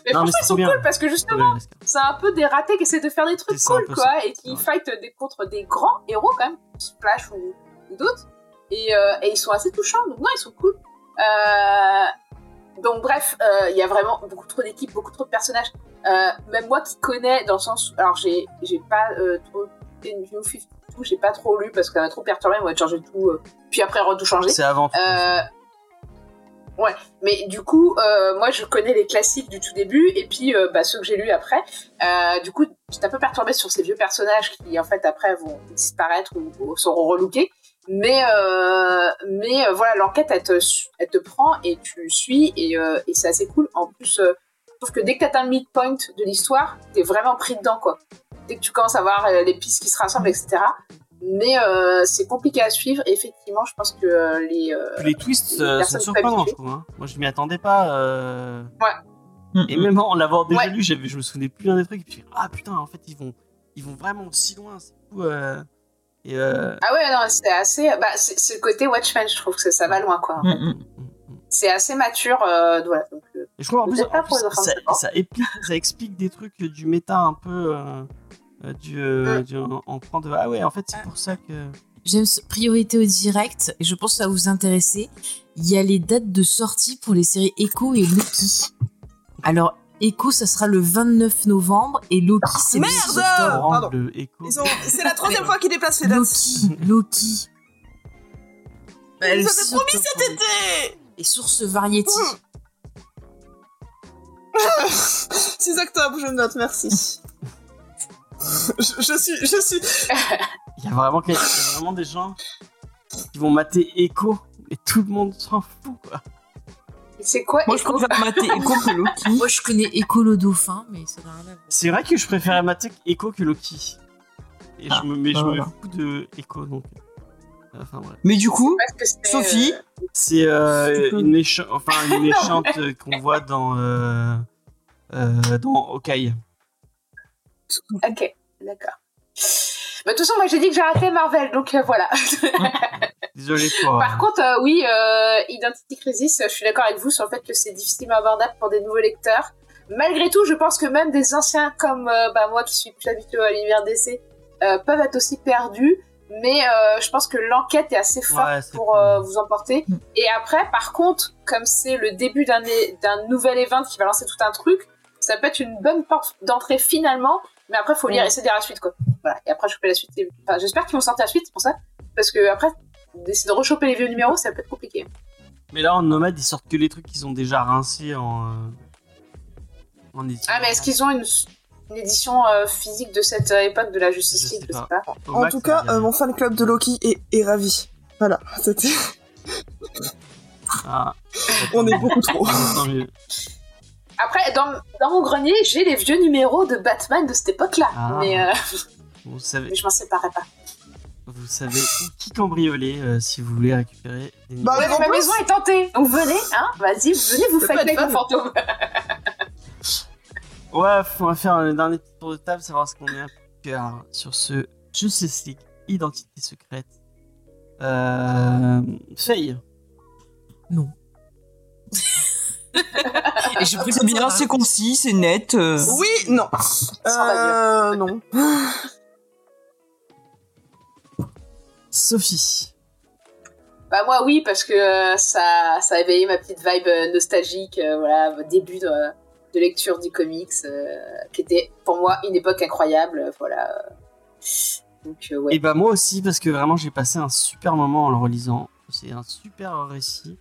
Speaker 4: Mais
Speaker 1: Non,
Speaker 4: franchement, ils sont
Speaker 1: bien.
Speaker 4: cool parce que justement, c'est un peu des ratés qui essaient de faire des trucs
Speaker 1: ça,
Speaker 4: cool, quoi,
Speaker 1: ça.
Speaker 4: et qui
Speaker 1: Ouais.
Speaker 4: fightent des, contre des grands héros, quand même, Splash ou, ou d'autres. Et, euh, et ils sont assez touchants, donc non, ils sont cool. Euh, donc bref, euh, il y a vraiment beaucoup trop d'équipes, beaucoup trop de personnages. Même moi qui connais, dans le sens où, alors j'ai pas trop New 52, j'ai pas trop lu parce qu'elle m'a trop perturbé, moi de changer tout, puis après tout changer.
Speaker 1: C'est avant. tout.
Speaker 4: Ouais, mais du coup, euh, moi je connais les classiques du tout début et puis euh, bah, ceux que j'ai lus après. Euh, du coup, j'étais un peu perturbée sur ces vieux personnages qui en fait après vont disparaître ou, seront relookés. Mais euh, mais euh, voilà, l'enquête elle te, elle te prend et tu suis et, euh, et c'est assez cool. En plus, je trouve que dès que t'atteins le midpoint de l'histoire, t'es vraiment pris dedans quoi. Dès que tu commences à voir les pistes qui se rassemblent, etc. Mais euh, c'est compliqué à suivre. Effectivement, je pense que euh, les euh,
Speaker 1: les twists
Speaker 4: les
Speaker 1: sont surprenants, je trouve. hein. Moi, je m'y attendais pas. euh,
Speaker 5: Mm,
Speaker 1: Et même en l'avoir déjà
Speaker 4: Ouais.
Speaker 1: lu, j'avais, je me souvenais plus d'un des trucs. Et puis, ah putain, en fait, ils vont, ils vont vraiment si loin. C'est fou. euh, Et euh,
Speaker 4: Ah ouais, non, c'est assez. Bah, c'est c'est le côté Watchmen, je trouve que ça va loin, quoi.
Speaker 5: Mm, mm.
Speaker 4: C'est assez mature, euh, voilà. Donc,
Speaker 1: Et je crois en plus, en plus, ça, explique, ça explique des trucs du méta un peu. Euh, du, euh, du- on prend de. Ah ouais, en fait, c'est pour ça que.
Speaker 2: J'aime priorité au direct et je pense que ça va vous intéresser. Il y a les dates de sortie pour les séries Echo et Loki. Alors, Echo, ça sera le 29 novembre et Loki, c'est le
Speaker 6: Merde
Speaker 2: 6 octobre.
Speaker 6: Ont... C'est la troisième fois qu'ils déplacent les dates.
Speaker 2: Loki, Loki. Bah,
Speaker 6: Ils
Speaker 2: le
Speaker 6: nous
Speaker 2: 6
Speaker 6: avaient promis cet été
Speaker 2: Et source Variety.
Speaker 6: 6 octobre, je note, merci. Je, je suis, je suis.
Speaker 1: Il y a vraiment, y a vraiment des gens qui vont mater Echo et tout le monde s'en fout. Quoi.
Speaker 4: c'est quoi
Speaker 5: Moi, je
Speaker 4: Echo
Speaker 5: préfère mater Echo que Loki.
Speaker 2: Moi, je connais Echo le dauphin, mais ça n'a rien à voir.
Speaker 1: C'est vrai que je préfère mater Echo que Loki. Et
Speaker 5: Ah,
Speaker 1: je me, mais
Speaker 5: bah
Speaker 1: je me
Speaker 5: voilà.
Speaker 1: fous de Echo donc. euh, Enfin bref.
Speaker 5: Mais du coup, Sophie,
Speaker 4: euh,
Speaker 1: C'est euh, une, mécha- enfin, une méchante qu'on voit dans euh, euh, dans Hawkeye.
Speaker 4: Ok, d'accord. Bah, de toute façon, moi j'ai dit que j'arrêtais Marvel, donc euh, voilà.
Speaker 1: Désolé pour.
Speaker 4: Par contre, euh, oui, euh, Identity Crisis, je suis d'accord avec vous sur le fait que c'est difficilement abordable pour des nouveaux lecteurs. Malgré tout, je pense que même des anciens comme euh, bah, moi qui suis plus habitué à l'univers DC euh, peuvent être aussi perdus. Mais euh, je pense que l'enquête est assez forte
Speaker 1: Ouais,
Speaker 4: pour
Speaker 1: cool.
Speaker 4: euh, vous emporter. Et après, par contre, comme c'est le début d'un nouvel event qui va lancer tout un truc, ça peut être une bonne porte d'entrée finalement. Mais après, faut lire et essayer de lire la suite, quoi. Voilà. Et après, choper la suite. Et- Enfin, j'espère qu'ils vont sortir la suite, c'est pour ça. Parce que après, d'essayer de rechoper les vieux numéros, ça peut être compliqué.
Speaker 1: Mais là en nomade ils sortent que les trucs qu'ils ont déjà rincés en. euh, en édition.
Speaker 4: Ah, mais est-ce qu'ils ont une, une édition euh, physique de cette euh, époque de la Justice
Speaker 1: Je
Speaker 4: League
Speaker 1: sais
Speaker 4: Je sais
Speaker 1: pas.
Speaker 4: pas.
Speaker 1: Au
Speaker 6: En tout cas, euh, mon fan club de Loki est, est ravi. Voilà, c'était.
Speaker 1: Ah,
Speaker 6: On est beaucoup trop.
Speaker 4: dans, dans mon grenier, j'ai les vieux numéros de Batman de cette époque-là.
Speaker 1: Ah.
Speaker 4: Mais, euh,
Speaker 1: Vous savez,
Speaker 4: mais je m'en séparerai pas.
Speaker 1: vous savez qui cambrioler euh, si vous voulez récupérer des
Speaker 6: Bah, mais
Speaker 4: ma maison est tentée. Donc venez, hein. Vas-y, venez vous
Speaker 6: être
Speaker 4: avec fantôme.
Speaker 1: Ouais, on va faire un dernier tour de table, savoir ce qu'on est à cœur sur ce Justice League Identité secrète. Euh... Faye.
Speaker 2: Non. et je
Speaker 5: c'est bien, c'est concis, c'est net. euh.
Speaker 6: Oui, non.
Speaker 4: Ça va
Speaker 6: Euh, non.
Speaker 1: Sophie.
Speaker 4: Bah moi oui parce que euh, ça ça a éveillé ma petite vibe euh, nostalgique euh, voilà début de, de lecture du comics euh, qui était pour moi une époque incroyable voilà Donc, euh, ouais.
Speaker 1: Et bah moi aussi, parce que vraiment j'ai passé un super moment en le relisant. C'est un super récit.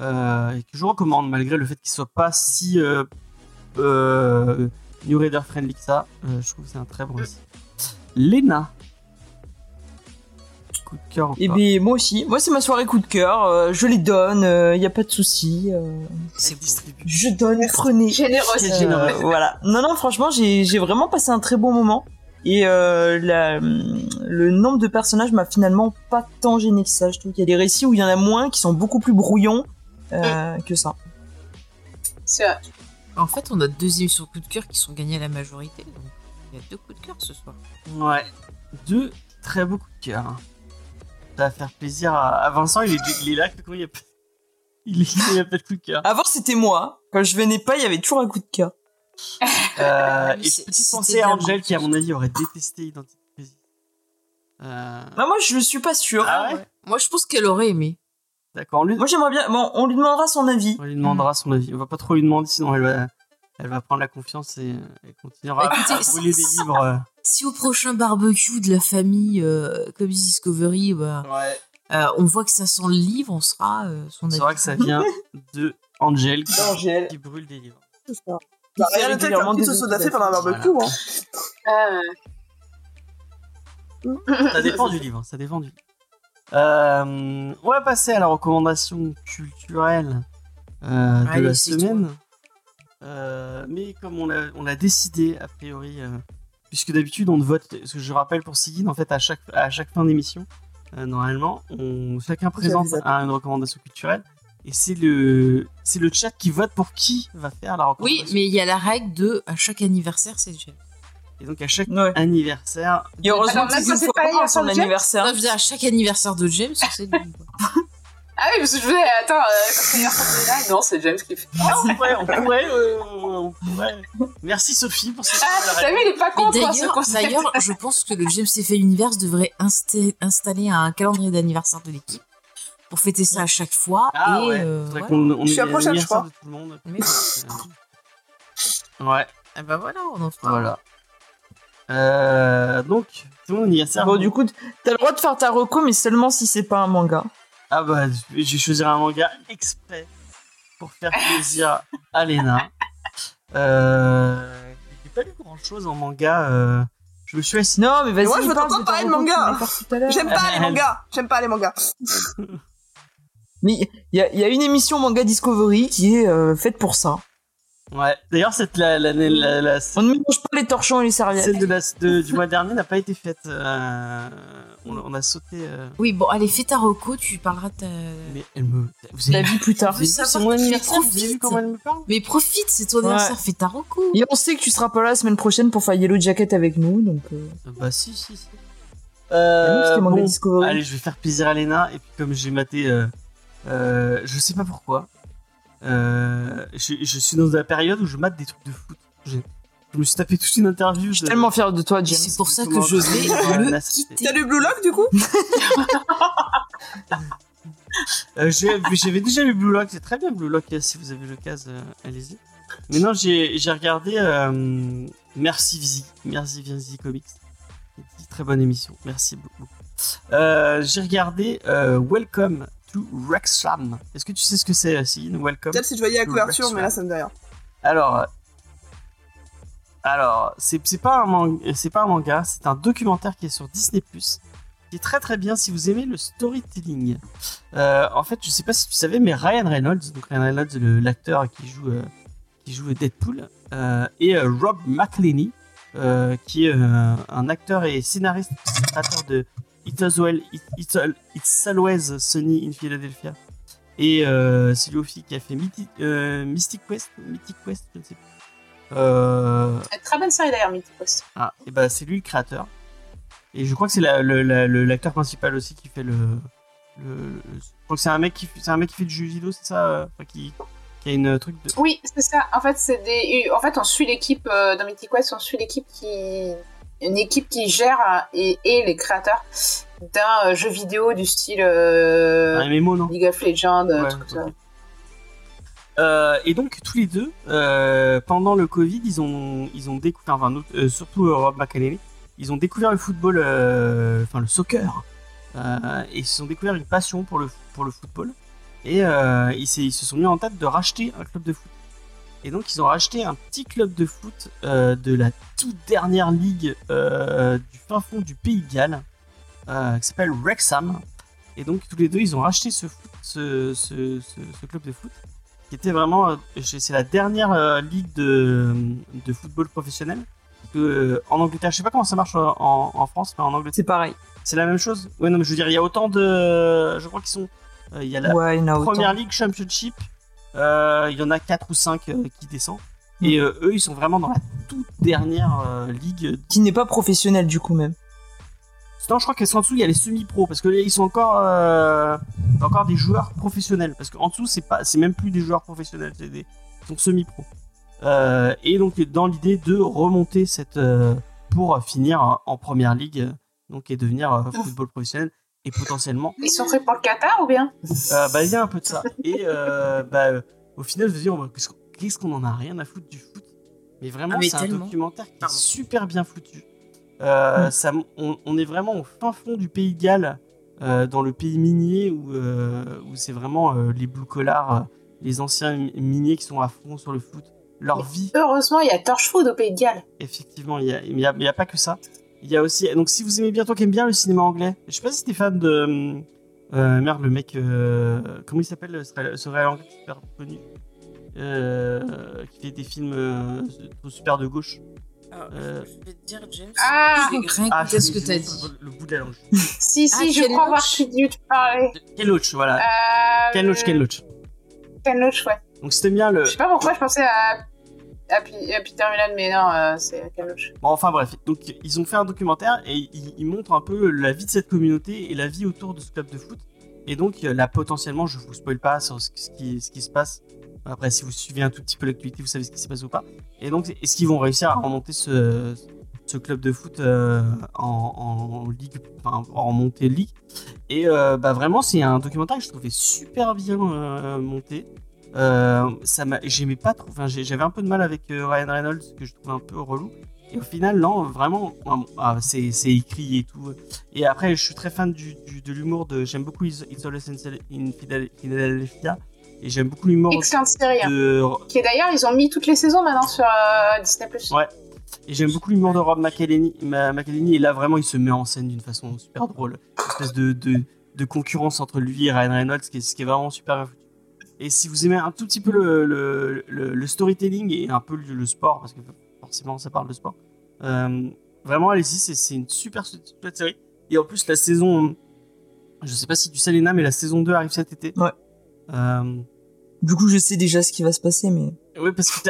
Speaker 1: Euh, et que je recommande malgré le fait qu'il soit pas si euh, euh, New Reader friendly que ça. Euh, je trouve que c'est un très bon récit. Lena. Coup de cœur
Speaker 5: Et
Speaker 1: pas
Speaker 5: bien moi aussi, moi c'est ma soirée coup de cœur, euh, je les donne, il y a pas de souci. euh,
Speaker 2: C'est
Speaker 1: distribue.
Speaker 5: je donne, prenez.
Speaker 4: Généreux.
Speaker 5: Euh, voilà. Non, non, franchement, j'ai j'ai vraiment passé un très bon moment. Et euh, la- le nombre de personnages m'a finalement pas tant gêné que ça. Je trouve qu'il y a des récits où il y en a moins qui sont beaucoup plus brouillons euh, que ça.
Speaker 4: C'est vrai.
Speaker 2: En fait, on a deux émissions coup de cœur qui sont gagnées à la majorité. Donc, il y a deux coups de cœur ce soir.
Speaker 1: Ouais. Deux très beaux coups de cœur. hein. Ça va faire plaisir à, à Vincent. Il est, il est là. Comment il y a pas... Il est il y a pas de coup de cœur.
Speaker 5: Avant, c'était moi. Quand je venais pas, il y avait toujours un coup de cœur.
Speaker 1: Euh,
Speaker 2: Oui,
Speaker 1: et
Speaker 2: c'est-
Speaker 1: petite pensée à Angel qui, à mon avis, aurait détesté Identity Crisis. Euh...
Speaker 5: Bah, moi, je suis pas sûr.
Speaker 1: Ah ouais?
Speaker 2: Moi, je pense qu'elle aurait aimé.
Speaker 1: D'accord, lui,
Speaker 5: Moi, j'aimerais bien. Bon, on lui demandera son avis.
Speaker 1: on lui demandera son avis. On va pas trop lui demander, sinon elle va, elle va prendre la confiance et elle continuera
Speaker 2: Écoutez,
Speaker 1: à brûler des
Speaker 2: si-
Speaker 1: livres. euh.
Speaker 2: Si au prochain barbecue de la famille euh, Comics Discovery, bah,
Speaker 1: Ouais.
Speaker 2: euh, on voit que ça sent le livre, on sera euh, son
Speaker 1: C'est
Speaker 2: avis.
Speaker 1: vrai que ça vient de Angel qui,
Speaker 5: Angel.
Speaker 1: qui brûle des livres.
Speaker 6: C'est ça.
Speaker 5: Il
Speaker 6: Bah, rien de tel qu'un petit soda fait pendant un barbecue, hein.
Speaker 4: Ah,
Speaker 1: Ça dépend du livre, ça dépend du livre. Euh, on va passer à la recommandation culturelle euh, de
Speaker 2: Allez,
Speaker 1: la semaine. Euh, mais comme on l'a décidé, a priori, euh, puisque d'habitude on vote, ce que je rappelle pour Sigyn, en fait, à chaque, à chaque fin d'émission, euh, normalement, on, chacun présente un- une recommandation culturelle. Et c'est le, c'est le chat qui vote pour qui va faire la
Speaker 2: Oui,
Speaker 1: recommandation.
Speaker 2: mais il y a la règle de à chaque anniversaire, c'est le gel.
Speaker 1: Et donc à chaque
Speaker 5: Ouais.
Speaker 1: anniversaire,
Speaker 5: Et heureusement
Speaker 4: Alors,
Speaker 5: que c'est
Speaker 4: pas
Speaker 5: an, son anniversaire.
Speaker 2: dire à chaque anniversaire de James, c'est lui.
Speaker 4: Ah oui, parce que je voulais. Attends, euh, quand c'est l'anniversaire de Léna, non, c'est James qui fait.
Speaker 1: on pourrait, on pourrait, euh, on pourrait. Merci Sophie pour cette
Speaker 4: Ah, t'as vu, il est pas contre hein, ce
Speaker 2: d'ailleurs, je pense que le James FA Universe devrait insta- installer un calendrier d'anniversaire de l'équipe pour fêter ça à chaque fois.
Speaker 1: Ah
Speaker 2: et
Speaker 1: ouais,
Speaker 2: euh,
Speaker 1: faudrait
Speaker 2: voilà.
Speaker 1: qu'on on
Speaker 6: Je suis la prochaine, je
Speaker 1: l'anniversaire
Speaker 6: crois.
Speaker 1: de tout le monde.
Speaker 2: Mais
Speaker 1: Ouais,
Speaker 2: Ah bah voilà, on en fera.
Speaker 1: voilà. Euh, donc, c'est mon anniversaire.
Speaker 5: Bon, du coup, t'as le droit de faire ta reco, mais seulement si c'est pas un manga.
Speaker 1: Ah bah, j'ai choisi un manga exprès pour faire plaisir à Lena. Euh, j'ai pas lu grand chose en manga. euh, je me suis assis.
Speaker 5: Non, mais vas-y.
Speaker 6: moi, je veux t'entendre parler de manga.
Speaker 5: tout l'heure.
Speaker 6: J'aime pas les mangas. J'aime pas les mangas.
Speaker 5: Mais il y y a une émission Manga Discovery qui est euh, faite pour ça.
Speaker 1: Ouais. D'ailleurs, cette la, la, la, la-
Speaker 5: On ne mélange pas les torchons et les serviettes.
Speaker 1: celle de la, de- du mois dernier n'a pas été faite. euh, on, on a sauté. euh,
Speaker 2: Oui, bon, allez, fais ta reco, tu parleras de ta...
Speaker 1: mais elle me. Vous
Speaker 5: La
Speaker 1: avez
Speaker 5: vie plus tard.
Speaker 1: vous c'est mon anniversaire. Vous avez vu
Speaker 2: profites.
Speaker 1: comment elle me parle
Speaker 2: Mais profite, c'est ton anniversaire, fais ta reco.
Speaker 5: Et on sait que tu seras pas là la semaine prochaine pour faire Yellow Jacket avec nous, donc. Euh...
Speaker 1: Bah si, si, si.
Speaker 5: nous,
Speaker 1: Euh, bon, allez, je vais faire plaisir à Lena. Et puis comme j'ai maté, euh, euh, je sais pas pourquoi, euh, je, je suis dans la période où je mate des trucs de foot. Je me suis tapé toute une interview.
Speaker 5: Je suis tellement fier de toi, James.
Speaker 2: C'est pour ça que je vais le quitter.
Speaker 6: T'as lu Blue Lock du coup
Speaker 1: Euh, J'avais déjà lu Blue Lock, c'est très bien Blue Lock, si vous avez l'occasion, euh, allez-y. Mais non, j'ai j'ai regardé euh, Merci Vizi, Merci Vizi Comics. Très bonne émission, merci beaucoup. Euh, j'ai regardé euh, Welcome to Wrexham. Est-ce que tu sais ce que c'est, Céline Welcome
Speaker 6: Peut-être si je voyais la couverture, mais là ça me dit rien.
Speaker 1: Alors, alors c'est pas, un man- pas un manga, c'est un documentaire qui est sur Disney+, qui est très très bien si vous aimez le storytelling. Euh, en fait, je sais pas si tu savais, mais Ryan Reynolds, donc Ryan Reynolds, l'acteur qui joue euh, qui joue Deadpool, euh, et Rob McElhenney, qui est un acteur et scénariste, créateur de It Was Well, It- It's, Al- It's Always Sunny in Philadelphia. Et euh, c'est lui aussi qui a fait Mythic, euh, Mystic Quest, Mythic Quest, je ne sais plus. Euh,
Speaker 4: Très bonne série d'ailleurs, Mythic Quest.
Speaker 1: ah, et bah c'est lui le créateur. Et je crois que c'est la- la- l'acteur principal aussi qui fait le. le, le- je crois que c'est un mec qui, c'est un mec qui fait du judo, c'est ça euh, enfin, qui, qui a une truc de.
Speaker 4: Oui, c'est ça. En fait, c'est des. En fait, on suit l'équipe dans Mythic Quest, on suit l'équipe qui. Une équipe qui gère et, et les créateurs d'un euh, jeu vidéo du style euh,
Speaker 1: Un MMO, non?
Speaker 4: League of Legends, euh,
Speaker 1: Ouais,
Speaker 4: tout ça.
Speaker 1: ok. Et donc tous les deux, pendant le Covid, ils ont ils ont découvert, enfin surtout Rob McElhenney, ils ont découvert le football, enfin le soccer, et ils ont découvert une passion pour le, pour le football. Et euh, ils, ils se sont mis en tête de racheter un club de foot. Et donc ils ont racheté un petit club de foot euh, de la toute dernière ligue euh, du fin fond du Pays de Galles, euh, qui s'appelle Wrexham. Et donc tous les deux, ils ont racheté ce, foot- ce, ce, ce, ce club de foot, qui était vraiment, c'est la dernière ligue de, de football professionnel. Que, en Angleterre, je sais pas comment ça marche en, en France, mais en Angleterre,
Speaker 5: C'est pareil.
Speaker 1: c'est la même chose. Ouais, non, mais je veux dire, il y a autant de, je crois qu'ils sont, il y a la
Speaker 5: Ouais, y a.
Speaker 1: Première League Championship, il y en a 4 ou 5 qui descendent. Et euh, eux, ils sont vraiment dans la toute dernière euh, ligue.
Speaker 5: Qui n'est pas professionnel du coup même.
Speaker 1: Non, je crois qu'en dessous, il y a les semi-pros. Parce que là, ils sont encore, euh, encore des joueurs professionnels. Parce qu'en dessous, c'est pas, c'est même plus des joueurs professionnels, c'est des ils sont semi-pros. Euh, et donc, dans l'idée de remonter cette. euh, pour finir en première ligue, euh, donc, et devenir euh, football professionnel. Et potentiellement
Speaker 4: Ils sont faits pour le Qatar ou bien
Speaker 1: euh, bah, il y a un peu de ça. Et euh, bah, euh, au final, je me dis, oh, bah, qu'est-ce qu'on- qu'est-ce qu'on en a rien à foutre du foot? Mais vraiment,
Speaker 2: Ah, mais
Speaker 1: c'est un
Speaker 2: tellement.
Speaker 1: documentaire qui
Speaker 2: Pardon.
Speaker 1: est super bien foutu. Euh,
Speaker 5: Mm.
Speaker 1: ça, on, on est vraiment au fin fond du pays de Galles, euh, dans le pays minier, où, euh, où c'est vraiment euh, les blue collars, euh, les anciens mi- miniers qui sont à fond sur le foot. Leur vie,
Speaker 4: Heureusement, il y a Torchwood au Pays de Galles.
Speaker 1: effectivement, il y a- mais il n'y a, mais il y a pas que ça. Il y a aussi. Donc, si vous aimez bien, toi qui aimes bien le cinéma anglais, je sais pas si t'es fan de. euh, merde, le mec. euh, comment il s'appelle ce réel anglais super connu euh, Qui fait des films euh, super de gauche. Euh,
Speaker 2: Je vais te dire, James.
Speaker 4: Ah
Speaker 2: rien
Speaker 1: Ah,
Speaker 2: que t'as dit.
Speaker 1: Le bout de la langue.
Speaker 4: Si, si,
Speaker 2: Ah,
Speaker 4: je
Speaker 2: Ken
Speaker 4: crois avoir dû te parler.
Speaker 1: Ken Loach, voilà.
Speaker 4: Euh...
Speaker 1: Ken Loach, Ken Loach.
Speaker 4: Ken Loach, ouais.
Speaker 1: Donc, t'aimes bien le.
Speaker 4: Je sais pas pourquoi je pensais à, Pi- à Peter Milan, mais non, euh, c'est Loach.
Speaker 1: Bon, enfin bref, donc ils ont fait un documentaire et ils, montrent un peu la vie de cette communauté et la vie autour de ce club de foot. Et donc euh, là, potentiellement, je vous spoil pas sur ce qui, se passe. Après, si vous suivez un tout petit peu l'actualité, vous savez ce qui s'est passé ou pas. Et donc, est-ce qu'ils vont réussir à remonter ce, club de foot euh, en, ligue, enfin, en montée ligue? Et euh, bah vraiment, c'est un documentaire que je trouvais super bien euh, monté. Euh, ça j'aimais pas trop. Enfin, j'avais un peu de mal avec euh, Ryan Reynolds que je trouvais un peu relou. Et au final, non, vraiment, ah, ah, c'est écrit et tout. Et après, je suis très fan du, du- de l'humour de. J'aime beaucoup It's in Philadelphia. Et j'aime beaucoup l'humour
Speaker 4: Excellente série. hein.
Speaker 1: de.
Speaker 4: Qui d'ailleurs, ils ont mis toutes les saisons maintenant sur euh, Disney+.
Speaker 1: Ouais. Et j'aime beaucoup l'humour de Rob McElhenney. Et là, vraiment, il se met en scène d'une façon super drôle. Une espèce de, de, de concurrence entre lui et Ryan Reynolds, ce qui est, ce qui est vraiment super. Et si vous aimez un tout petit peu le, le, le, le storytelling et un peu le, sport, parce que forcément, ça parle de sport, euh, vraiment, allez-y, c'est une super, super série. Et en plus, la saison. Je sais pas si tu sais, Léna, mais la saison 2 arrive cet été.
Speaker 5: Ouais.
Speaker 1: Euh,
Speaker 5: Du coup, je sais déjà ce qui va se passer, mais
Speaker 1: oui, parce que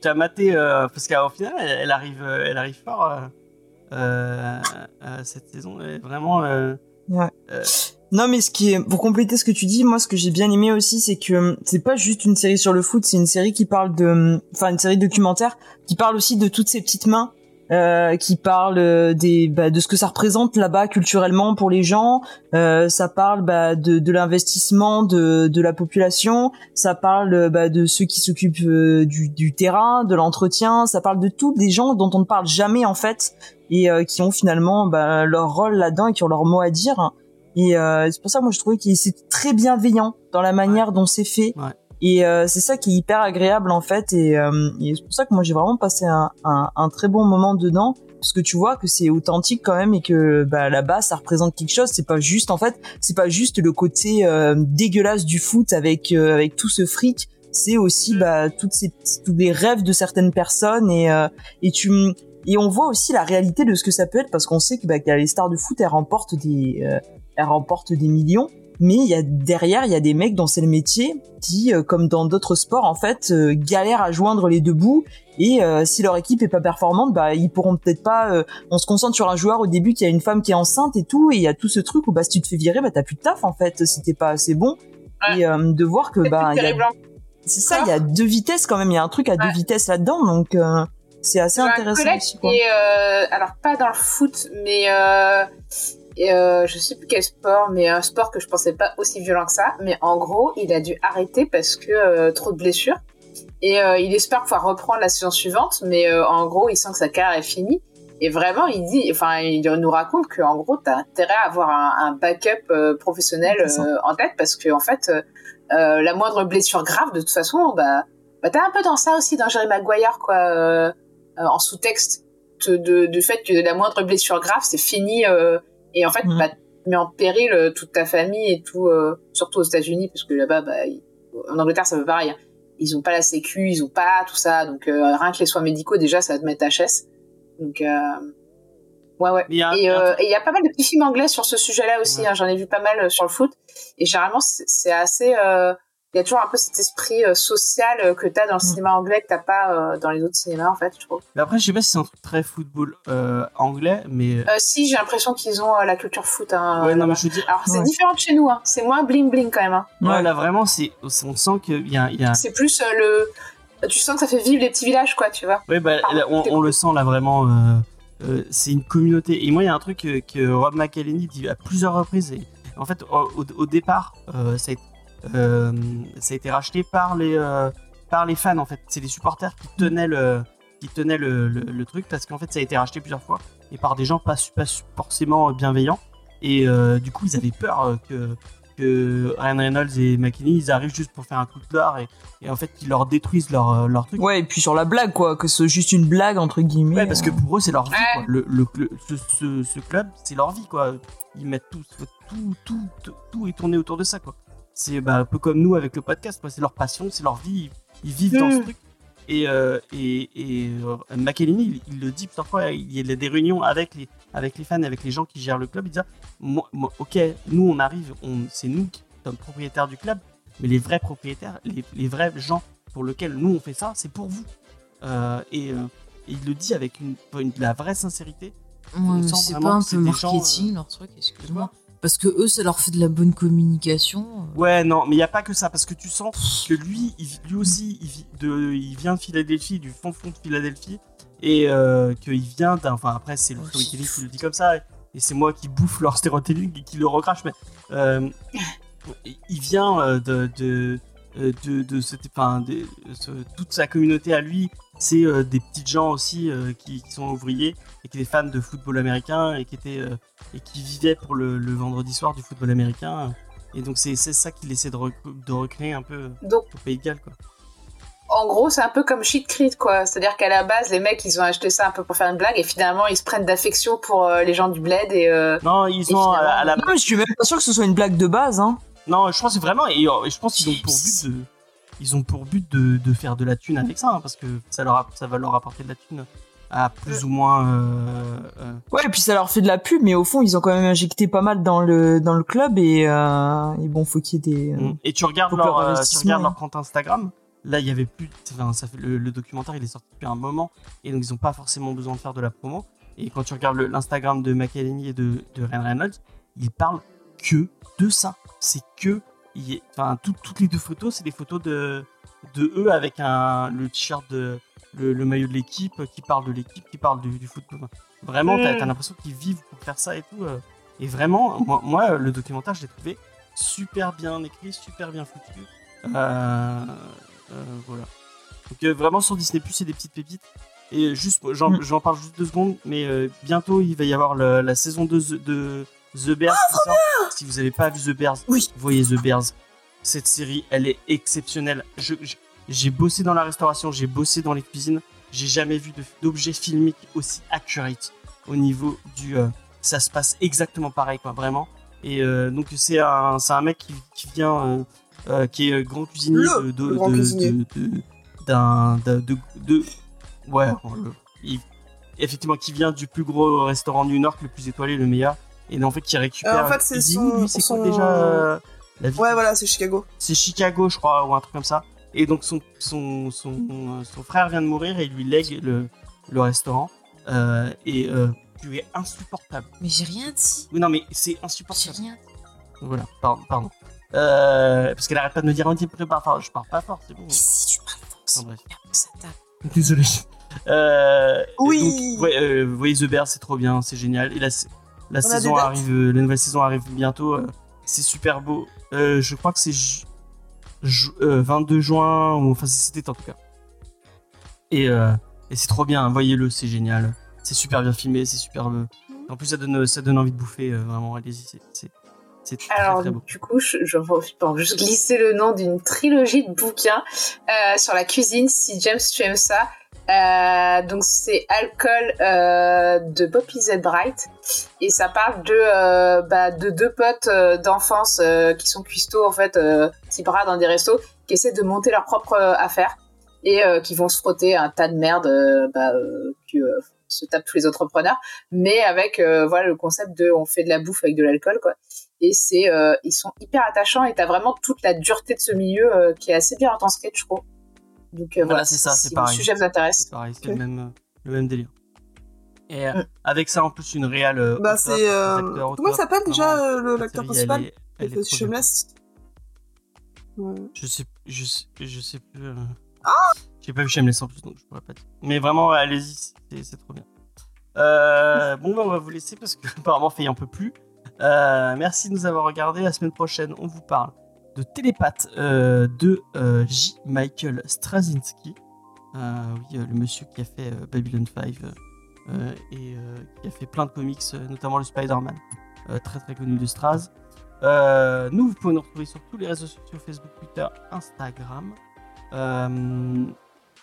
Speaker 1: t'as as maté, euh, parce qu'au final, elle, elle arrive, elle arrive fort euh, cette saison. Vraiment.
Speaker 5: Ouais. Non, mais ce qui est, pour compléter ce que tu dis, moi, ce que j'ai bien aimé aussi, c'est que hum, c'est pas juste une série sur le foot, c'est une série qui parle de, hum, enfin, une série documentaire qui parle aussi de toutes ces petites mains, euh, qui parle euh, des, bah, de ce que ça représente là-bas culturellement pour les gens. Euh, ça parle bah, de, de l'investissement de, de la population. Ça parle euh, bah, de ceux qui s'occupent euh, du, du terrain, de l'entretien. Ça parle de tous des gens dont on ne parle jamais en fait et qui ont finalement bah, leur rôle là-dedans et qui ont leur mot à dire. Et euh, c'est pour ça que moi je trouvais que c'est très bienveillant dans la manière dont c'est fait.
Speaker 1: Ouais.
Speaker 5: Et euh, c'est ça qui est hyper agréable en fait. Et, euh, et c'est pour ça que moi j'ai vraiment passé un, un, un très bon moment dedans. Parce que tu vois que c'est authentique quand même et que bah, là-bas ça représente quelque chose. C'est pas juste en fait, c'est pas juste le côté euh, dégueulasse du foot avec euh, avec tout ce fric. C'est aussi bah, toutes ces tous les rêves de certaines personnes et euh, et tu et on voit aussi la réalité de ce que ça peut être parce qu'on sait que bah, que les stars de foot elles remportent des remportent des millions mais il y a derrière il y a des mecs dont c'est le métier qui euh, comme dans d'autres sports en fait euh, galèrent à joindre les deux bouts et euh, si leur équipe est pas performante bah ils pourront peut-être pas euh, on se concentre sur un joueur au début qui a une femme qui est enceinte et tout et il y a tout ce truc où bah si tu te fais virer bah t'as plus de taf en fait si t'es pas assez bon
Speaker 4: Ouais.
Speaker 5: et de voir que bah
Speaker 4: hein.
Speaker 5: c'est ça, il y a deux vitesses quand même. Il y a un truc à deux vitesses là-dedans, donc c'est assez
Speaker 4: un
Speaker 5: intéressant
Speaker 4: collègue
Speaker 5: aussi.
Speaker 4: qui
Speaker 5: Quoi.
Speaker 4: est, euh, alors pas dans le foot, mais et, euh, je sais plus quel sport, mais un sport que je pensais pas aussi violent que ça. Mais en gros, il a dû arrêter parce que euh, trop de blessures. Et euh, il espère pouvoir reprendre la saison suivante, mais euh, en gros, il sent que sa carrière est finie. Et vraiment, il dit, enfin, il nous raconte qu'en gros, t'as intérêt à avoir un, backup professionnel en tête parce que en fait, la moindre blessure grave, de toute façon, bah, bah t'es un peu dans ça aussi dans Jerry Maguire, quoi, en sous-texte de, du fait que la moindre blessure grave, c'est fini. Et en fait, mm. bah, tu mets en péril toute ta famille et tout, surtout aux États-Unis, parce que là-bas, bah, en Angleterre, ça veut pareil. Hein ils ont pas la sécu, ils ont pas tout ça, donc euh, rien que les soins médicaux déjà ça va te mettre HS. Donc euh, ouais ouais. Euh, et il y a pas mal de petits films anglais sur ce sujet-là aussi. Hein, J'en ai vu pas mal sur le foot et généralement c'est assez il y a toujours un peu cet esprit euh, social euh, que tu as dans le mm. cinéma anglais que t'as pas euh, dans les autres cinémas en fait je trouve.
Speaker 1: Mais après je sais pas si c'est un truc très football anglais mais
Speaker 4: si j'ai l'impression qu'ils ont la culture foot hein,
Speaker 1: ouais non mais je dis
Speaker 4: alors c'est différent de chez nous hein. c'est moins bling bling quand même hein.
Speaker 1: ouais, là vraiment c'est on sent qu'il y a, y a...
Speaker 4: c'est plus le tu sens que ça fait vivre les petits villages quoi tu vois.
Speaker 1: Ouais bah on, le sent là vraiment c'est une communauté. Et moi il y a un truc que, Rob McElhenney dit à plusieurs reprises et en fait au, au départ ça a été euh, ça a été racheté par les, euh, par les fans en fait. C'est les supporters qui tenaient le, qui tenaient le, le, truc parce qu'en fait ça a été racheté plusieurs fois et par des gens pas, pas forcément bienveillants. Et euh, du coup ils avaient peur que, que Ryan Reynolds et McKinney ils arrivent juste pour faire un coup de d'art et, et, en fait qu'ils leur détruisent leur, leur truc.
Speaker 5: Ouais, et puis sur la blague quoi, que c'est juste une blague entre guillemets.
Speaker 1: Ouais, parce que pour eux c'est leur vie quoi. Le, le, ce, ce, ce, club c'est leur vie quoi. Ils mettent tout, tout, tout, tout, tout est tourné autour de ça quoi c'est bah, un peu comme nous avec le podcast, c'est leur passion, c'est leur vie, ils, vivent dans ce mm. truc. Et, euh, et, et euh, il, le dit plusieurs fois, il y a des réunions avec les, avec les fans, avec les gens qui gèrent le club, il dit moi, ok, nous on arrive, on, c'est nous qui sommes propriétaires du club, mais les vrais propriétaires, les, les vrais gens pour lesquels nous on fait ça, c'est pour vous. Euh, et, il le dit avec une, une, la vraie sincérité.
Speaker 2: c'est pas un peu marketing leur truc, excuse-moi. Parce que eux, ça leur fait de la bonne communication.
Speaker 1: Ouais, non, mais il n'y a pas que ça, parce que tu sens que lui, lui aussi, il, de, il vient de Philadelphie, du fond fond de Philadelphie, et euh, qu'il vient d'un. Enfin, après, c'est le storytelling qui le dit comme ça, et, c'est moi qui bouffe leur stéréotype et qui le recrache, mais euh, il vient euh, de, de, de, de, cette, enfin, de, toute sa communauté à lui, c'est des petites gens aussi qui, qui, sont ouvriers et qui étaient fans de football américain et qui étaient et qui vivait pour le, vendredi soir du football américain. Et donc c'est ça qu'il essaie de, de, recréer un peu donc, au Pays de Galles. Quoi.
Speaker 4: En gros, c'est un peu comme Shit Creed, quoi. C'est-à-dire qu'à la base, les mecs, ils ont acheté ça un peu pour faire une blague, et finalement, ils se prennent d'affection pour euh, les gens du bled. Et, euh,
Speaker 1: non, ils ont à, la,
Speaker 5: Non, mais je suis même pas sûr que ce soit une blague de base, hein.
Speaker 1: Non, je pense vraiment, et, je pense qu'ils ont pour but de, ils ont pour but de, de, faire de la thune avec ça, hein, parce que ça leur, ça va leur apporter de la thune à plus ou moins. Euh,
Speaker 5: euh, Ouais, et puis ça leur fait de la pub, mais au fond, ils ont quand même injecté pas mal dans le dans le club et, euh, et bon, faut qu'il y ait des.
Speaker 1: Mm. Et tu regardes leur, euh, tu regardes leur compte Instagram. Là, il y avait plus. Enfin, ça fait le, documentaire, il est sorti depuis un moment, et donc ils ont pas forcément besoin de faire de la promo. Et quand tu regardes l'Instagram de McElhenney et de, de Ryan Reynolds, ils parlent que de ça. C'est que, enfin, toutes les deux photos, c'est des photos de de eux avec un le t-shirt de le, maillot de l'équipe, qui parle de l'équipe, qui parle du, football. Vraiment, t'as as, mm. l'impression qu'ils vivent pour faire ça et tout. Euh. et vraiment, moi, moi, le documentaire, je l'ai trouvé super bien écrit, super bien foutu. Euh, euh, voilà. Donc vraiment sur Disney Plus, c'est des petites pépites. Et juste, j'en mm. parle juste deux secondes, mais bientôt il va y avoir la saison 2 de The Bears.
Speaker 6: Ah,
Speaker 1: si vous n'avez pas vu The Bears,
Speaker 6: oui.
Speaker 1: voyez The Bears. Cette série, elle est exceptionnelle. je, j'ai bossé dans la restauration, j'ai bossé dans les cuisines. J'ai jamais vu d'objet filmique aussi accurate au niveau du. Euh, ça se passe exactement pareil, quoi, vraiment. Et euh, donc c'est un, c'est un mec qui, qui vient, euh, qui est grand cuisinier de, de, d'un, de, de, ouais, effectivement, qui vient du plus gros restaurant du Nord, le plus étoilé, le meilleur, et en fait qui récupère.
Speaker 6: en fait, c'est son,
Speaker 1: c'est quoi déjà
Speaker 6: la vie Ouais, voilà, c'est Chicago.
Speaker 1: C'est Chicago, je crois, ou un truc comme ça. Et donc son, son, son, son, frère vient de mourir et il lui lègue le, le restaurant. Euh, et euh, tu es insupportable.
Speaker 2: Mais j'ai rien dit.
Speaker 1: Oui, non, mais c'est insupportable.
Speaker 2: J'ai rien dit.
Speaker 1: Voilà, pardon. pardon. Euh, parce qu'elle arrête pas de me dire un petit peu, enfin, je parle pas fort, c'est bon.
Speaker 2: Mais si tu parles fort, c'est
Speaker 1: bref.
Speaker 2: ça tape.
Speaker 1: Désolé. Euh,
Speaker 6: oui.
Speaker 1: Donc, ouais, euh, vous voyez The Bear, c'est trop bien, c'est génial. Et la, la saison arrive, euh, la nouvelle saison arrive bientôt. Euh, c'est super beau. je crois que c'est 22 euh, juin, ou enfin c'était en tout cas. Et, euh, et c'est trop bien, voyez-le, c'est génial. c'est super bien filmé, c'est super. euh, En plus, ça donne, ça donne envie de bouffer. euh, vraiment, allez-y, c'est- c'est c'est très,
Speaker 4: Alors,
Speaker 1: très beau.
Speaker 4: du coup, je, je pour juste glisser le nom d'une trilogie de bouquins euh, sur la cuisine, si James tu aimes ça. Euh, donc, c'est Alcool euh, de Poppy Z. Bright. Et ça parle de, euh, bah, de deux potes d'enfance qui sont cuistots, en fait, petits bras dans des restos, qui essaient de monter leur propre affaire et qui vont se frotter un tas de merde bah, que se tapent tous les entrepreneurs, mais avec voilà le concept de on fait de la bouffe avec de l'alcool, quoi et c'est ils sont hyper attachants et t'as vraiment toute la dureté de ce milieu qui est assez bien en sketch je trouve donc euh,
Speaker 1: Voilà,
Speaker 4: voilà,
Speaker 1: c'est ça, c'est
Speaker 4: si
Speaker 1: pareil.
Speaker 4: le sujet vous intéresse
Speaker 1: C'est pareil, c'est le, même, euh, le même délire. Et euh,
Speaker 4: Mm.
Speaker 1: avec ça, en plus, une réelle.
Speaker 6: Bah, c'est. Comment s'appelle déjà l'acteur principal
Speaker 1: elle est-.
Speaker 6: Shameless? Ouais.
Speaker 1: Je sais, je sais, je sais plus. euh,
Speaker 6: Ah
Speaker 1: J'ai pas vu Shameless en plus, donc je pourrais pas dire. Mais vraiment, allez-y, c'est- trop bien. Euh, bon, bah, on va vous laisser parce que apparemment, Faye en peut plus. Euh, merci de nous avoir regardés. La semaine prochaine, on vous parle de Télépathe euh, de euh, J. Michael Straczynski. Euh, oui, le monsieur qui a fait Babylon 5 euh, euh, et qui a fait plein de comics, notamment le Spider-Man, très très connu de Straz. Nous, vous pouvez nous retrouver sur tous les réseaux sociaux Facebook, Twitter, Instagram.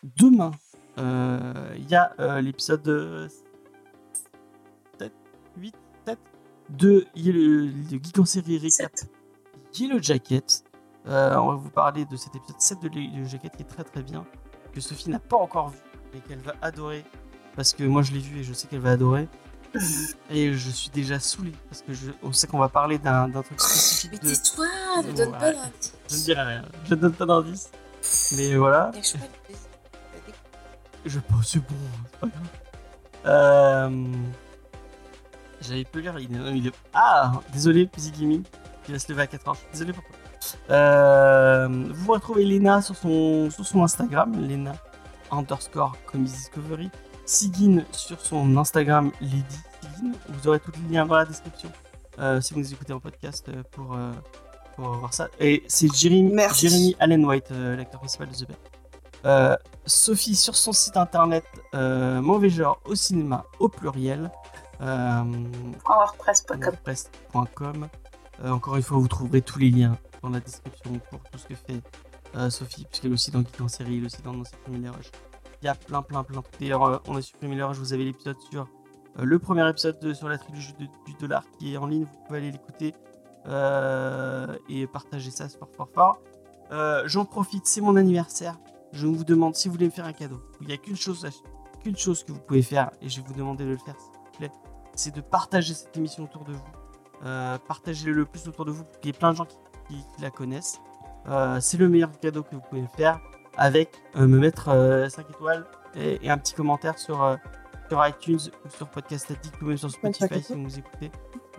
Speaker 1: Demain, il y a l'épisode euh, 7, 8, 7 de de Geek en série Recap Yellow Jacket. Euh, on va vous parler de cet épisode 7 de Yellow Jacket qui est très très bien, que Sophie n'a pas encore vu et qu'elle va adorer. Parce que moi je l'ai vu et je sais qu'elle va adorer. Et je suis déjà saoulé parce que je, on sait qu'on va parler d'un truc spécifique
Speaker 2: Mais
Speaker 1: de.
Speaker 2: tais-toi, ne donne pas d'indice.
Speaker 1: Je ne dirai rien, je ne donne pas d'indice. Mais voilà, je pense c'est bon, c'est pas grave. Euh... J'avais pu lire, il est, Ah Désolé, Busy Gaming, qui va se lever à 4h. Désolé pourquoi. Euh, vous retrouvez Lena sur son, sur son Instagram, Lena underscore Comics Discovery. Sigyn sur son Instagram, Lady Sigyn. Vous aurez tous les liens dans la description euh, si vous nous écoutez en podcast euh, pour, euh, pour voir ça. Et c'est Jeremy,
Speaker 6: Merci.
Speaker 1: Jeremy Allen White, euh, l'acteur principal de The. Euh, Sophie sur son site internet euh, Mauvais Genre au cinéma au pluriel. Euh,
Speaker 4: wordpress.com.
Speaker 1: Euh, encore une fois, vous trouverez tous les liens dans la description pour tout ce que fait euh, Sophie, puisqu'elle est aussi dans Geek en série, elle aussi dans, Supprimé les. Il y a plein, plein, plein. D'ailleurs, euh, on a supprimé les Rushs, vous avez l'épisode sur euh, le premier épisode de- sur la trilogie du dollar qui est en ligne, vous pouvez aller l'écouter et partager ça, c'est fort, fort, fort. J'en profite, c'est mon anniversaire. Je vous demande si vous voulez me faire un cadeau. Il n'y a qu'une chose, qu'une chose que vous pouvez faire, et je vais vous demander de le faire, s'il vous plaît, c'est de partager cette émission autour de vous. Euh, Partagez-le le plus autour de vous pour qu'il y ait plein de gens qui, qui- qui la connaissent. Euh, c'est le meilleur cadeau que vous pouvez faire avec euh, me mettre 5 étoiles et, et un petit commentaire sur, euh, sur iTunes ou sur Podcast Addict ou même sur Spotify si vous nous écoutez.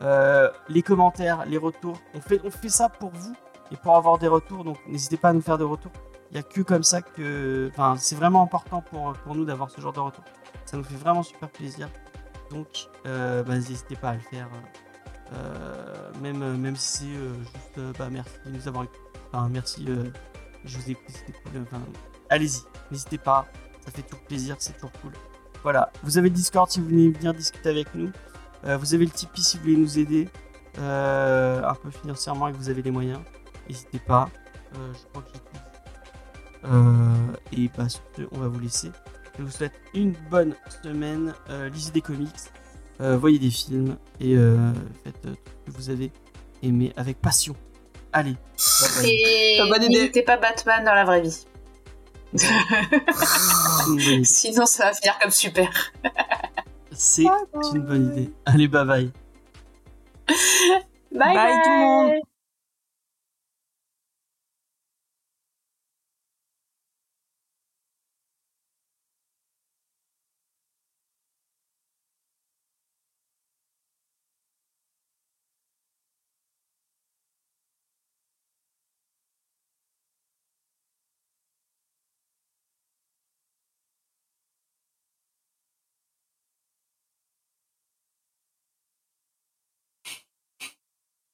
Speaker 1: Euh, les commentaires, les retours, on fait, on fait ça pour vous et pour avoir des retours, donc n'hésitez pas à nous faire des retours. Il n'y a que comme ça que. Enfin, c'est vraiment important pour, pour nous d'avoir ce genre de retour. Ça nous fait vraiment super plaisir. Donc, euh, bah, n'hésitez pas à le faire. Euh, même, même si c'est euh, juste euh, bah, merci de nous avoir. Enfin, merci, euh, je vous ai c'était cool. Enfin, allez-y, n'hésitez pas, ça fait toujours plaisir, c'est toujours cool. Voilà, vous avez le Discord si vous voulez venir discuter avec nous. Euh, vous avez le Tipeee si vous voulez nous aider euh, un peu financièrement et que vous avez les moyens. N'hésitez pas, Euh, je crois que j'ai. Euh, et bah, on va vous laisser. Je vous souhaite une bonne semaine. Euh, lisez des comics, euh, voyez des films et euh, faites euh, tout ce que vous avez aimé avec passion. Allez, bye bye.
Speaker 4: et
Speaker 6: Bonne idée.
Speaker 4: n'écoutez pas Batman dans la vraie vie
Speaker 1: C'est une bonne idée.
Speaker 4: sinon ça va finir comme super
Speaker 1: C'est une bonne idée. Allez, bye bye.
Speaker 4: bye,
Speaker 5: Bye, tout le monde.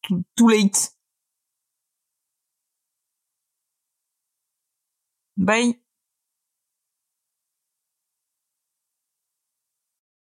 Speaker 5: Too late. Bye.